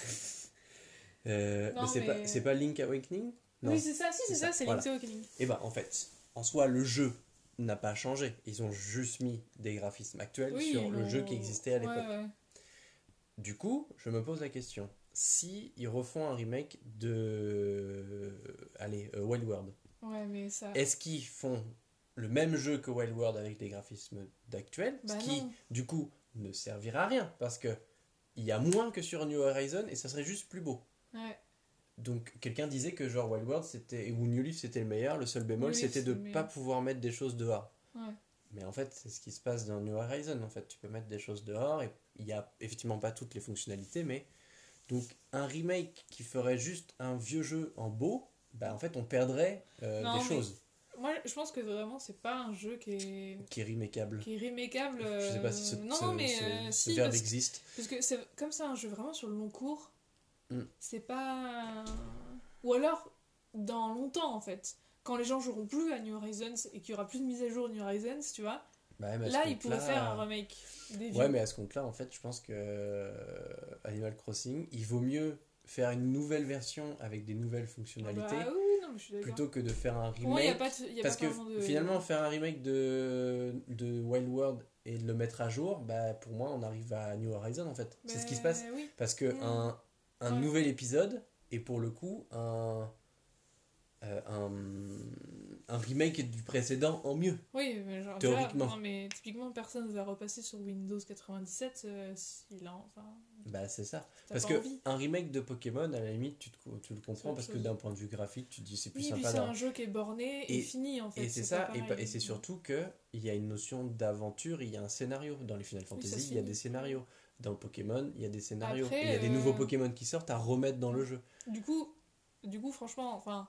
Non, c'est mais- pas, pas Link Awakening? Oui, c'est ça, si, c'est c'est ça, ça, c'est voilà. Link's Awakening. Et bah en fait, en soi, le jeu n'a pas changé. Ils ont juste mis des graphismes actuels Oui, sur le jeu qui existait à l'époque. Ouais, ouais. Du coup, je me pose la question. Si ils refont un remake de... Allez, euh, Wild World, Ouais, mais ça. est-ce qu'ils font le même jeu que Wild World avec des graphismes d'actuel Bah Ce qui, non. du coup, ne servira à rien. Parce que il y a moins que sur New Horizon et ça serait juste plus beau. Ouais. Donc quelqu'un disait que genre Wild World c'était ou New Leaf c'était le meilleur, le seul bémol c'était de le pas pouvoir mettre des choses dehors. Ouais. Mais en fait, c'est ce qui se passe dans New Horizon en fait, tu peux mettre des choses dehors et il y a effectivement pas toutes les fonctionnalités mais donc un remake qui ferait juste un vieux jeu en beau, bah en fait on perdrait euh, Non, des choses Moi, je pense que vraiment, c'est pas un jeu qui est, qui est remakeable. qui est remakeable. Je sais pas si ce, euh, non, ce- mais ce- euh, ce si, verbe parce, existe. parce que c'est comme c'est un jeu vraiment sur le long cours. Mm. C'est pas. Ou alors, dans longtemps en fait. Quand les gens joueront plus à New Horizons et qu'il y aura plus de mise à jour New Horizons, tu vois, Bah, là ils pourraient faire un remake des. Ouais, mais à ce compte-là, en fait, je pense que euh, Animal Crossing, il vaut mieux faire une nouvelle version avec des nouvelles Ah fonctionnalités bah, oui, oui, non, mais je suis d'accord. plutôt que de faire un a remake. pas, de- il y a parce pas que de... finalement, faire un remake de, de Wild World et de le mettre à jour, bah, pour moi, on arrive à New Horizon en fait. C'est ce qui se passe. Oui. Parce que Mm. un, un Ouais. nouvel épisode est pour le coup un, euh, un, un remake du précédent en mieux. Oui, mais genre, Théoriquement. non, mais typiquement, personne ne va repasser sur Windows 97 euh, s'il a enfin. Bah, c'est ça. Parce que envie. un remake de Pokémon, à la limite, tu, te- tu le comprends parce que d'un point de vue graphique, tu te dis c'est plus Oui, sympa c'est un jeu qui est borné et, Et- fini en fait. Et c'est ça, et, et c'est surtout que il y a une notion d'aventure, il y a un scénario. Dans les Final Fantasy, il y a des scénarios. Dans Pokémon, il y a des scénarios. Après, et il y a des euh, nouveaux Pokémon qui sortent à remettre dans le jeu. Du coup, du coup, franchement, enfin,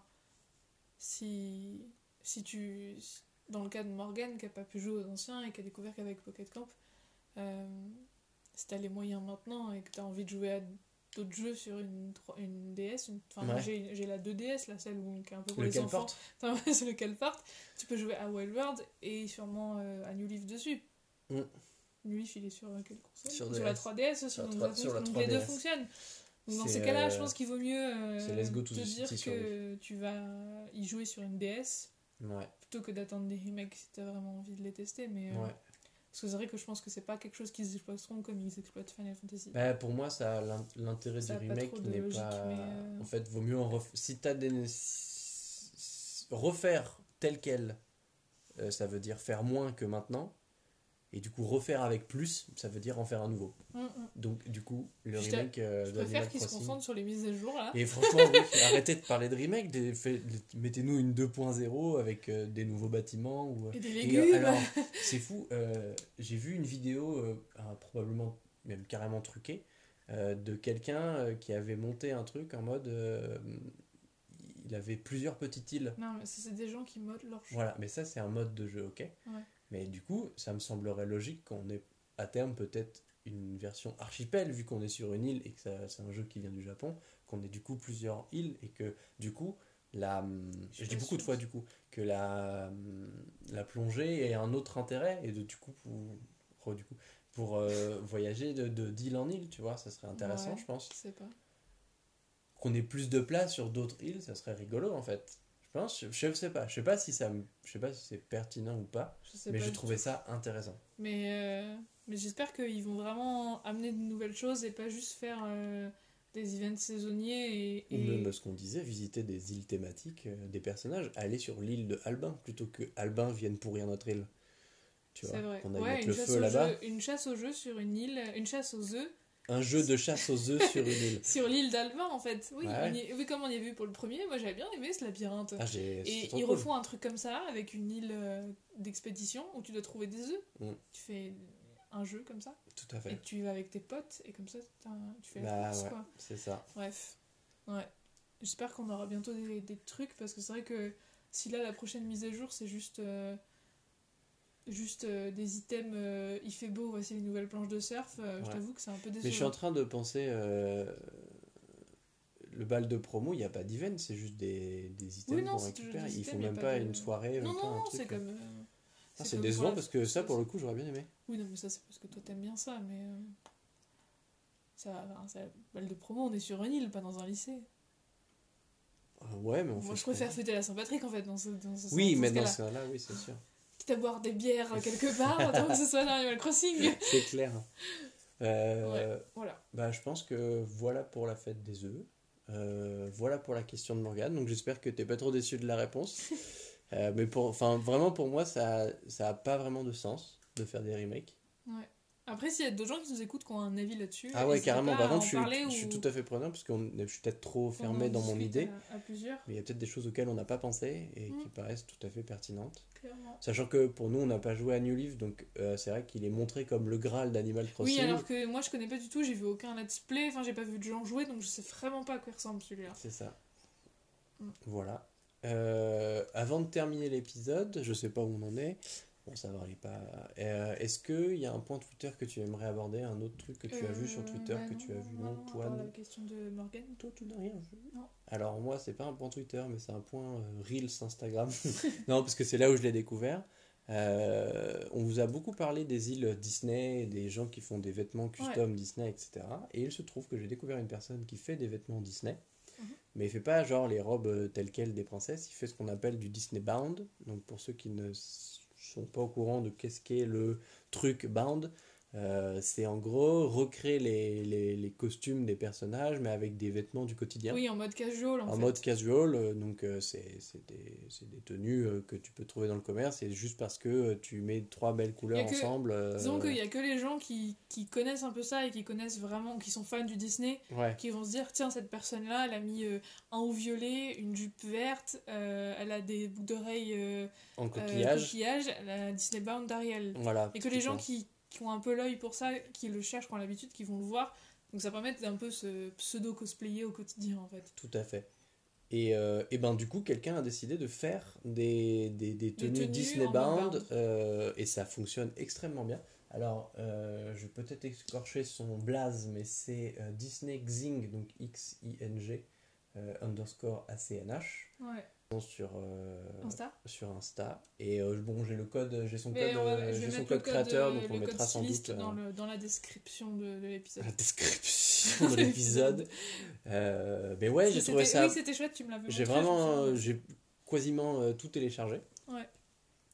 si, si tu, dans le cas de Morgan qui a pas pu jouer aux anciens et qui a découvert qu'avec Pocket Camp, euh, si t'as les moyens maintenant et que t'as envie de jouer à d'autres jeux sur une, DS, enfin moi Ouais. j'ai la 2DS, là, celle où, qui est un peu pour les Lequel enfants, Enfin, c'est lequel porte, tu peux jouer à Wild World et sûrement euh, à New Leaf dessus. Mm. Leaf il est sur euh, quelle console Sur la DS. 3DS aussi, Sur la donc, sur la les deux 3DS. fonctionnent. Donc dans ces cas-là, je euh, pense qu'il vaut mieux euh, c'est Let's Go to te the dire que tu vas y jouer sur une DS Ouais, plutôt que d'attendre des remakes si t'as vraiment envie de les tester. Mais euh. Parce que c'est vrai que je pense que c'est pas quelque chose qu'ils exploiteront comme ils exploitent Final Fantasy. Bah, pour moi, ça l'intérêt du remake n'est pas. mais, En fait, vaut mieux en ref... si t'as des refaire tel quel, ça veut dire faire moins que maintenant. Et du coup, refaire avec plus, ça veut dire en faire un nouveau. Hum, hum. Donc, du coup, le Je t'a- remake euh, Je préfère qu'ils se concentrent sur les mises à jour là. Et franchement, oui, arrêtez de parler de remake, mettez-nous une 2.0 avec euh, des nouveaux bâtiments. Ou, Et des et, légumes. euh, alors, c'est fou, euh, j'ai vu une vidéo, euh, probablement même carrément truquée, euh, de quelqu'un euh, qui avait monté un truc en mode. euh, il avait plusieurs petites îles. Non, mais c'est des gens qui modent leur jeu. Voilà, mais ça, c'est un mode de jeu, ok Mais du coup, ça me semblerait logique qu'on ait à terme peut-être une version archipel, vu qu'on est sur une île et que c'est un jeu qui vient du Japon, qu'on ait du coup plusieurs îles et que du coup, la, hum, Je dis beaucoup de fois du coup, que la, hum, la plongée ait un autre intérêt et de, du coup, pour, pour- du coup, pour euh, voyager de, de d'île en île, tu vois, ça serait intéressant, Ouais. je pense. Je sais pas. Qu'on ait plus de place sur d'autres îles, ça serait rigolo en fait. Je je sais pas, je sais pas si ça, me- je sais pas si c'est pertinent ou pas, Je sais mais trouvais tout. ça intéressant. Mais, euh, mais j'espère qu'ils vont vraiment amener de nouvelles choses et pas juste faire euh, des events saisonniers et. Ou même ce qu'on disait, visiter des îles thématiques, euh, des personnages, aller sur l'île de Albin plutôt que Albin vienne pourrir notre île. Tu vois, C'est vrai. qu'on aille Ouais, mettre le feu là-bas. jeu, une chasse au jeu sur une île, une chasse aux œufs Un jeu de chasse aux œufs sur une île. sur l'île d'Albin en fait. Oui, Ouais. on y- oui, comme on y a vu pour le premier, moi j'avais bien aimé ce labyrinthe. Ah, Et ils cool. refont un truc comme ça avec une île euh, d'expédition où tu dois trouver des œufs. Mm. Tu fais un jeu comme ça Tout à et fait. tu vas avec tes potes et comme ça tu fais la Bah course ouais. quoi. C'est ça. Bref, ouais. J'espère qu'on aura bientôt des, des trucs parce que c'est vrai que si là la prochaine mise à jour c'est juste euh, juste euh, des items euh, il fait beau voici les nouvelles planches de surf euh, je t'avoue que c'est un peu Mais je suis décevant. en train de penser. Le bal de promo, il n'y a pas d'event, c'est juste des, des items Oui, qu'on c'est récupère. Ils font même pas pas de- une soirée. non non non c'est comme Ah, c'est comme décevant parce que ça, pour le coup, j'aurais bien aimé. oui non mais ça c'est parce que toi t'aimes bien ça mais ça, enfin, ça balle de promo on est sur une île pas dans un lycée ouais, mais on moi fait je préfère fêter la Saint-Patrick en fait dans ce, dans ce Oui, dans mais ce dans ce cas-là, oui, c'est sûr. Quitte à boire des bières quelque part autant que ce soit dans Animal Crossing C'est clair. Euh, voilà Bah, je pense que voilà pour la fête des œufs. Euh, voilà pour la question de Morgane. Donc j'espère que t'es pas trop déçu de la réponse. Euh, mais pour, enfin, vraiment pour moi, ça, ça a pas vraiment de sens de faire des remakes. Ouais. Après, s'il y a d'autres gens qui nous écoutent qui ont un avis là-dessus, Ah ouais, carrément. Par à contre, je suis, je tout à fait preneur parce que je suis peut-être trop fermé dans mon idée. À, à plusieurs, Mais il y a peut-être des choses auxquelles on n'a pas pensé et Mm. qui paraissent tout à fait pertinentes. clairement. Sachant que pour nous, on n'a pas joué à New Leaf, donc euh, c'est vrai qu'il est montré comme le Graal d'Animal Crossing. Oui, alors que moi je connais pas du tout, j'ai vu aucun let's play, enfin j'ai pas vu de gens jouer donc je sais vraiment pas à quoi il ressemble celui-là. C'est ça. Mm. Voilà. Euh, avant de terminer l'épisode, je sais pas où on en est. Bon, ça varie pas. Euh, Est-ce qu'il y a un point Twitter que tu aimerais aborder Un autre truc que tu as vu sur Euh, Twitter bah que tu as vu Non, non, toi non. la question de Morgan. Toi, tu n'as rien vu Non. Alors, moi, c'est pas un point Twitter, mais c'est un point euh, Reels Instagram. non, parce que c'est là où je l'ai découvert. On vous a beaucoup parlé des îles Disney, des gens qui font des vêtements custom Disney, etc. Et il se trouve que j'ai découvert une personne qui fait des vêtements Disney, Mhm. mais il fait pas genre les robes telles quelles des princesses, il fait ce qu'on appelle du Disney Bound. Donc pour ceux qui ne sont pas au courant de qu'est-ce qu'est le truc Bound, euh, c'est en gros recréer les, les, les costumes des personnages, mais avec des vêtements du quotidien Oui, en mode casual en, en fait. mode casual, euh, donc euh, c'est c'est des, c'est des tenues euh, que tu peux trouver dans le commerce, et juste parce que tu mets trois belles couleurs que- ensemble. Disons qu'il y a que les gens qui, qui connaissent un peu ça et qui connaissent vraiment, qui sont fans du Disney, Ouais, qui vont se dire tiens cette personne là elle a mis un haut violet une jupe verte elle a des boucles d'oreilles en coquillage. coquillage elle a Disney Bound d'Ariel Voilà. et que les gens qui, qui ont un peu l'œil pour ça qui le cherchent qui ont l'habitude qui vont le voir donc ça permet d'un peu se pseudo cosplayer au quotidien en fait Tout à fait. Et, euh, et ben du coup, quelqu'un a décidé de faire des, des, des tenues, tenues Disney en mode Bound, bound. euh, et ça fonctionne extrêmement bien. Alors, euh, je vais peut-être écorcher son blaze, mais c'est Disney Xing, donc X-I-N-G, underscore A-C-N-H, ouais sur, euh, Insta sur Insta. Et euh, bon, j'ai le code, j'ai son mais code, euh, je j'ai son code créateur, donc on mettra sans doute dans, le, dans la description de, de l'épisode la description de l'épisode. Mais ouais, j'ai trouvé ça. oui c'était chouette tu me l'avais J'ai je vraiment, j'ai quasiment tout téléchargé. Ouais.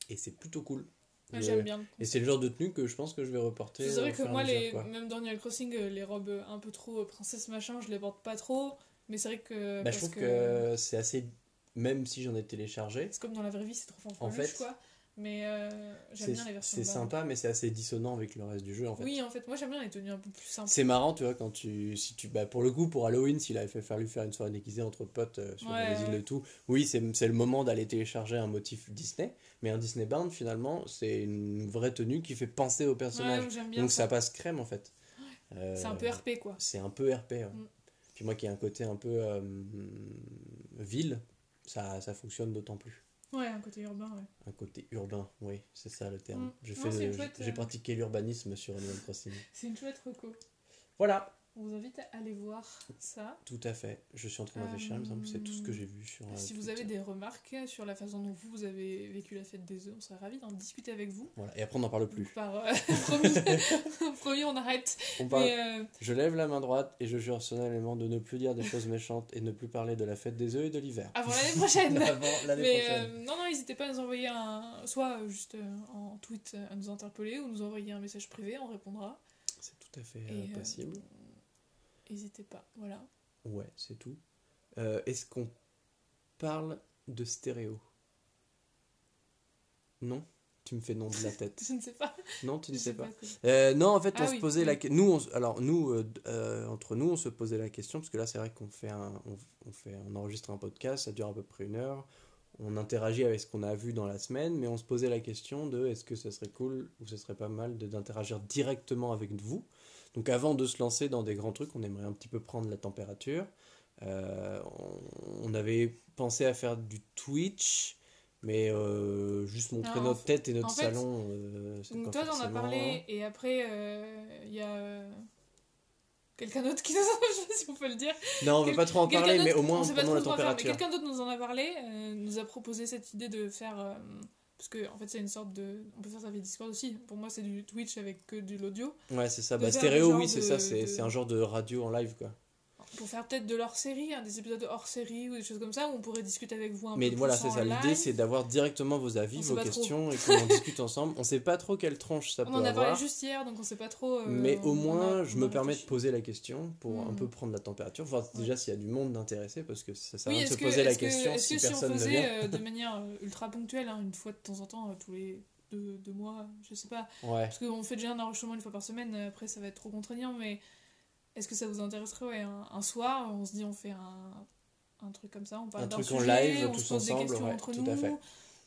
Et c'est plutôt cool. Ouais, Je- J'aime bien. Et c'est le genre de tenue que je pense que je vais reporter. C'est vrai que moi, les, quoi. même dans Animal Crossing, les robes un peu trop princesse machin, je les porte pas trop. Mais c'est vrai que. Bah, je parce trouve que, c'est assez. Même si j'en ai téléchargé, C'est comme dans la vraie vie, c'est trop En fanfreluche, fait, quoi. Mais euh, j'aime bien les versions c'est de sympa, mais c'est assez dissonant avec le reste du jeu en fait. Oui, en fait, moi j'aime bien les tenues un peu plus simples. C'est marrant, tu vois, quand tu. Si tu bah, pour le coup, pour Halloween, s'il avait fait fallu faire une soirée déguisée entre potes euh, sur Ouais, les îles ouais. et tout, oui, c'est le moment d'aller télécharger un motif Disney. Mais un Disney Bound, finalement, c'est une vraie tenue qui fait penser au personnage. Ouais, j'aime bien Donc ça. ça passe crème en fait. Euh, C'est un peu RP, quoi. C'est un peu RP. ouais. Mm. Puis moi qui ai un côté un peu euh, ville, ça, ça fonctionne d'autant plus. Ouais, un côté urbain, ouais. Un côté urbain, oui, c'est ça le terme. Mm. J'ai fait chouette, j'ai euh. pratiqué l'urbanisme sur Animal Crossing. C'est une chouette reco. Voilà, On vous invite à aller voir ça. tout à fait. Je suis en train de réfléchir, que c'est tout ce que j'ai vu sur. euh, Si vous avez des remarques sur la façon dont vous, avez vécu la fête des œufs, on serait ravis d'en discuter avec vous. Voilà. Et après on n'en parle plus. Par euh, promis, promis, on arrête. On parle- euh, Je lève la main droite et je jure solennellement de ne plus dire des choses méchantes et ne plus parler de la fête des œufs et de l'hiver. avant l'année prochaine. Avant l'année prochaine. euh, non, non, n'hésitez pas à nous envoyer un. Soit euh, juste euh, en tweet euh, à nous interpeller ou nous envoyer un message privé, on répondra. C'est tout à fait euh, Et, euh, possible. N'hésitez pas, voilà. Ouais, c'est tout. Euh, Est-ce qu'on parle de stéréo? Non? Tu me fais non de la tête. Je ne sais pas. Non, tu ne sais pas. Euh, non, en fait, Ah on se oui, posait oui. la question. Nous, on alors nous, euh, entre nous, on se posait la question parce que là, c'est vrai qu'on fait un, on, on fait, on enregistre un podcast, ça dure à peu près une heure. On interagit avec ce qu'on a vu dans la semaine, mais on se posait la question de est-ce que ça serait cool ou ce serait pas mal d'interagir directement avec vous? Donc, avant de se lancer dans des grands trucs, on aimerait un petit peu prendre la température. Euh, on, on avait pensé à faire du Twitch. Mais euh, juste montrer Non, notre tête et notre en fait, salon, euh, Donc toi, t'en as forcément- parlé, et après, il y a. Quelqu'un d'autre qui nous en je sais pas si on peut le dire. Non, on veut Quel- pas trop en parler, mais au moins on sait pas pendant trop la faire, mais température. Quelqu'un d'autre nous en a parlé, nous a proposé cette idée de faire. Parce que en fait, c'est une sorte de. On peut faire ça via Discord aussi. Pour moi, c'est du Twitch avec que de l'audio. Ouais, c'est ça. Bah, stéréo, oui, c'est de- ça. C'est de- c'est un genre de radio en live, quoi. Pour faire peut-être de hors série, hein, des épisodes hors série ou des choses comme ça, où on pourrait discuter avec vous un Mais peu voilà, plus c'est ça. L'idée, c'est d'avoir directement vos avis, On vos trop. questions et qu'on en discute ensemble. On sait pas trop quelle tranche ça On peut en a parlé avoir. juste hier, donc on sait pas trop. euh, Mais au on moins, a- je on me permets de poser la question pour un Mhm. peu prendre la température, voir déjà s'il y a du monde d'intéressé, parce que ça sert à Oui, rien de se que, poser la que- question est-ce si que si on personne ne faisait vient. euh, de manière euh, ultra ponctuelle, hein, une fois de temps en temps, tous les deux, deux mois, je sais pas, Ouais. Parce qu'on fait déjà un enregistrement une fois par semaine, après ça va être trop contraignant, mais est-ce que ça vous intéresserait ouais, un, un soir, on se dit on fait un, un truc comme ça, on parle Un d'un truc en sujet, live, on tous se pose ensemble, des questions ouais, entre tout nous. à fait.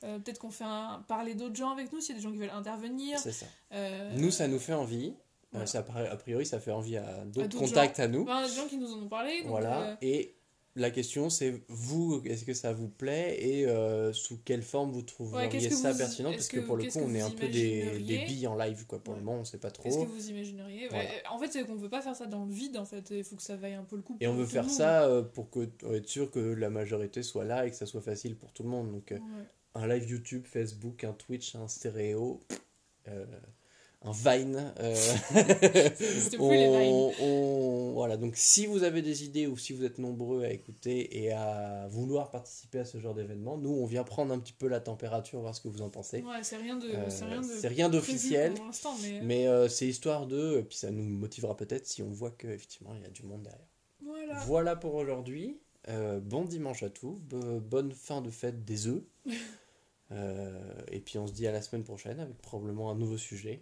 Euh, Peut-être qu'on fait un, parler d'autres gens avec nous, s'il y a des gens qui veulent intervenir. C'est ça. Euh, Nous, ça nous fait envie. Euh, voilà. ça, paraît- a priori, ça fait envie à d'autres contacts à nous. Enfin, des gens qui nous en ont parlé. donc, Voilà. euh, Et la question, c'est vous, est-ce que ça vous plaît et euh, sous quelle forme vous trouveriez que ça vous- pertinent? Parce que, que- pour le coup, on est un peu des, des billes en live, quoi. Pour Ouais. le moment, on sait pas Qu'est-ce que trop. vous imagineriez? Voilà. Ouais, En fait, c'est qu'on veut pas faire ça dans le vide, en fait. Il faut que ça vaille un peu le coup. Et on veut faire ça euh, pour que, être sûr que la majorité soit là et que ça soit facile pour tout le monde. Donc, euh, Ouais. un live YouTube, Facebook, un Twitch, un stéréo, euh, un Vine. euh, les on, voilà, donc si vous avez des idées ou si vous êtes nombreux à écouter et à vouloir participer à ce genre d'événement, nous on vient prendre un petit peu la température, voir ce que vous en pensez. Ouais, c'est rien de. Euh, c'est rien d'officiel, mais. mais euh, c'est histoire de, et puis ça nous motivera peut-être si on voit qu'effectivement il y a du monde derrière. Voilà. Voilà pour aujourd'hui. Euh, bon dimanche à tous. Bo- bonne fin de fête des œufs. Euh, et puis on se dit à la semaine prochaine avec probablement un nouveau sujet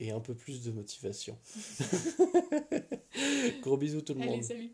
et un peu plus de motivation. Gros bisous tout le monde. salut.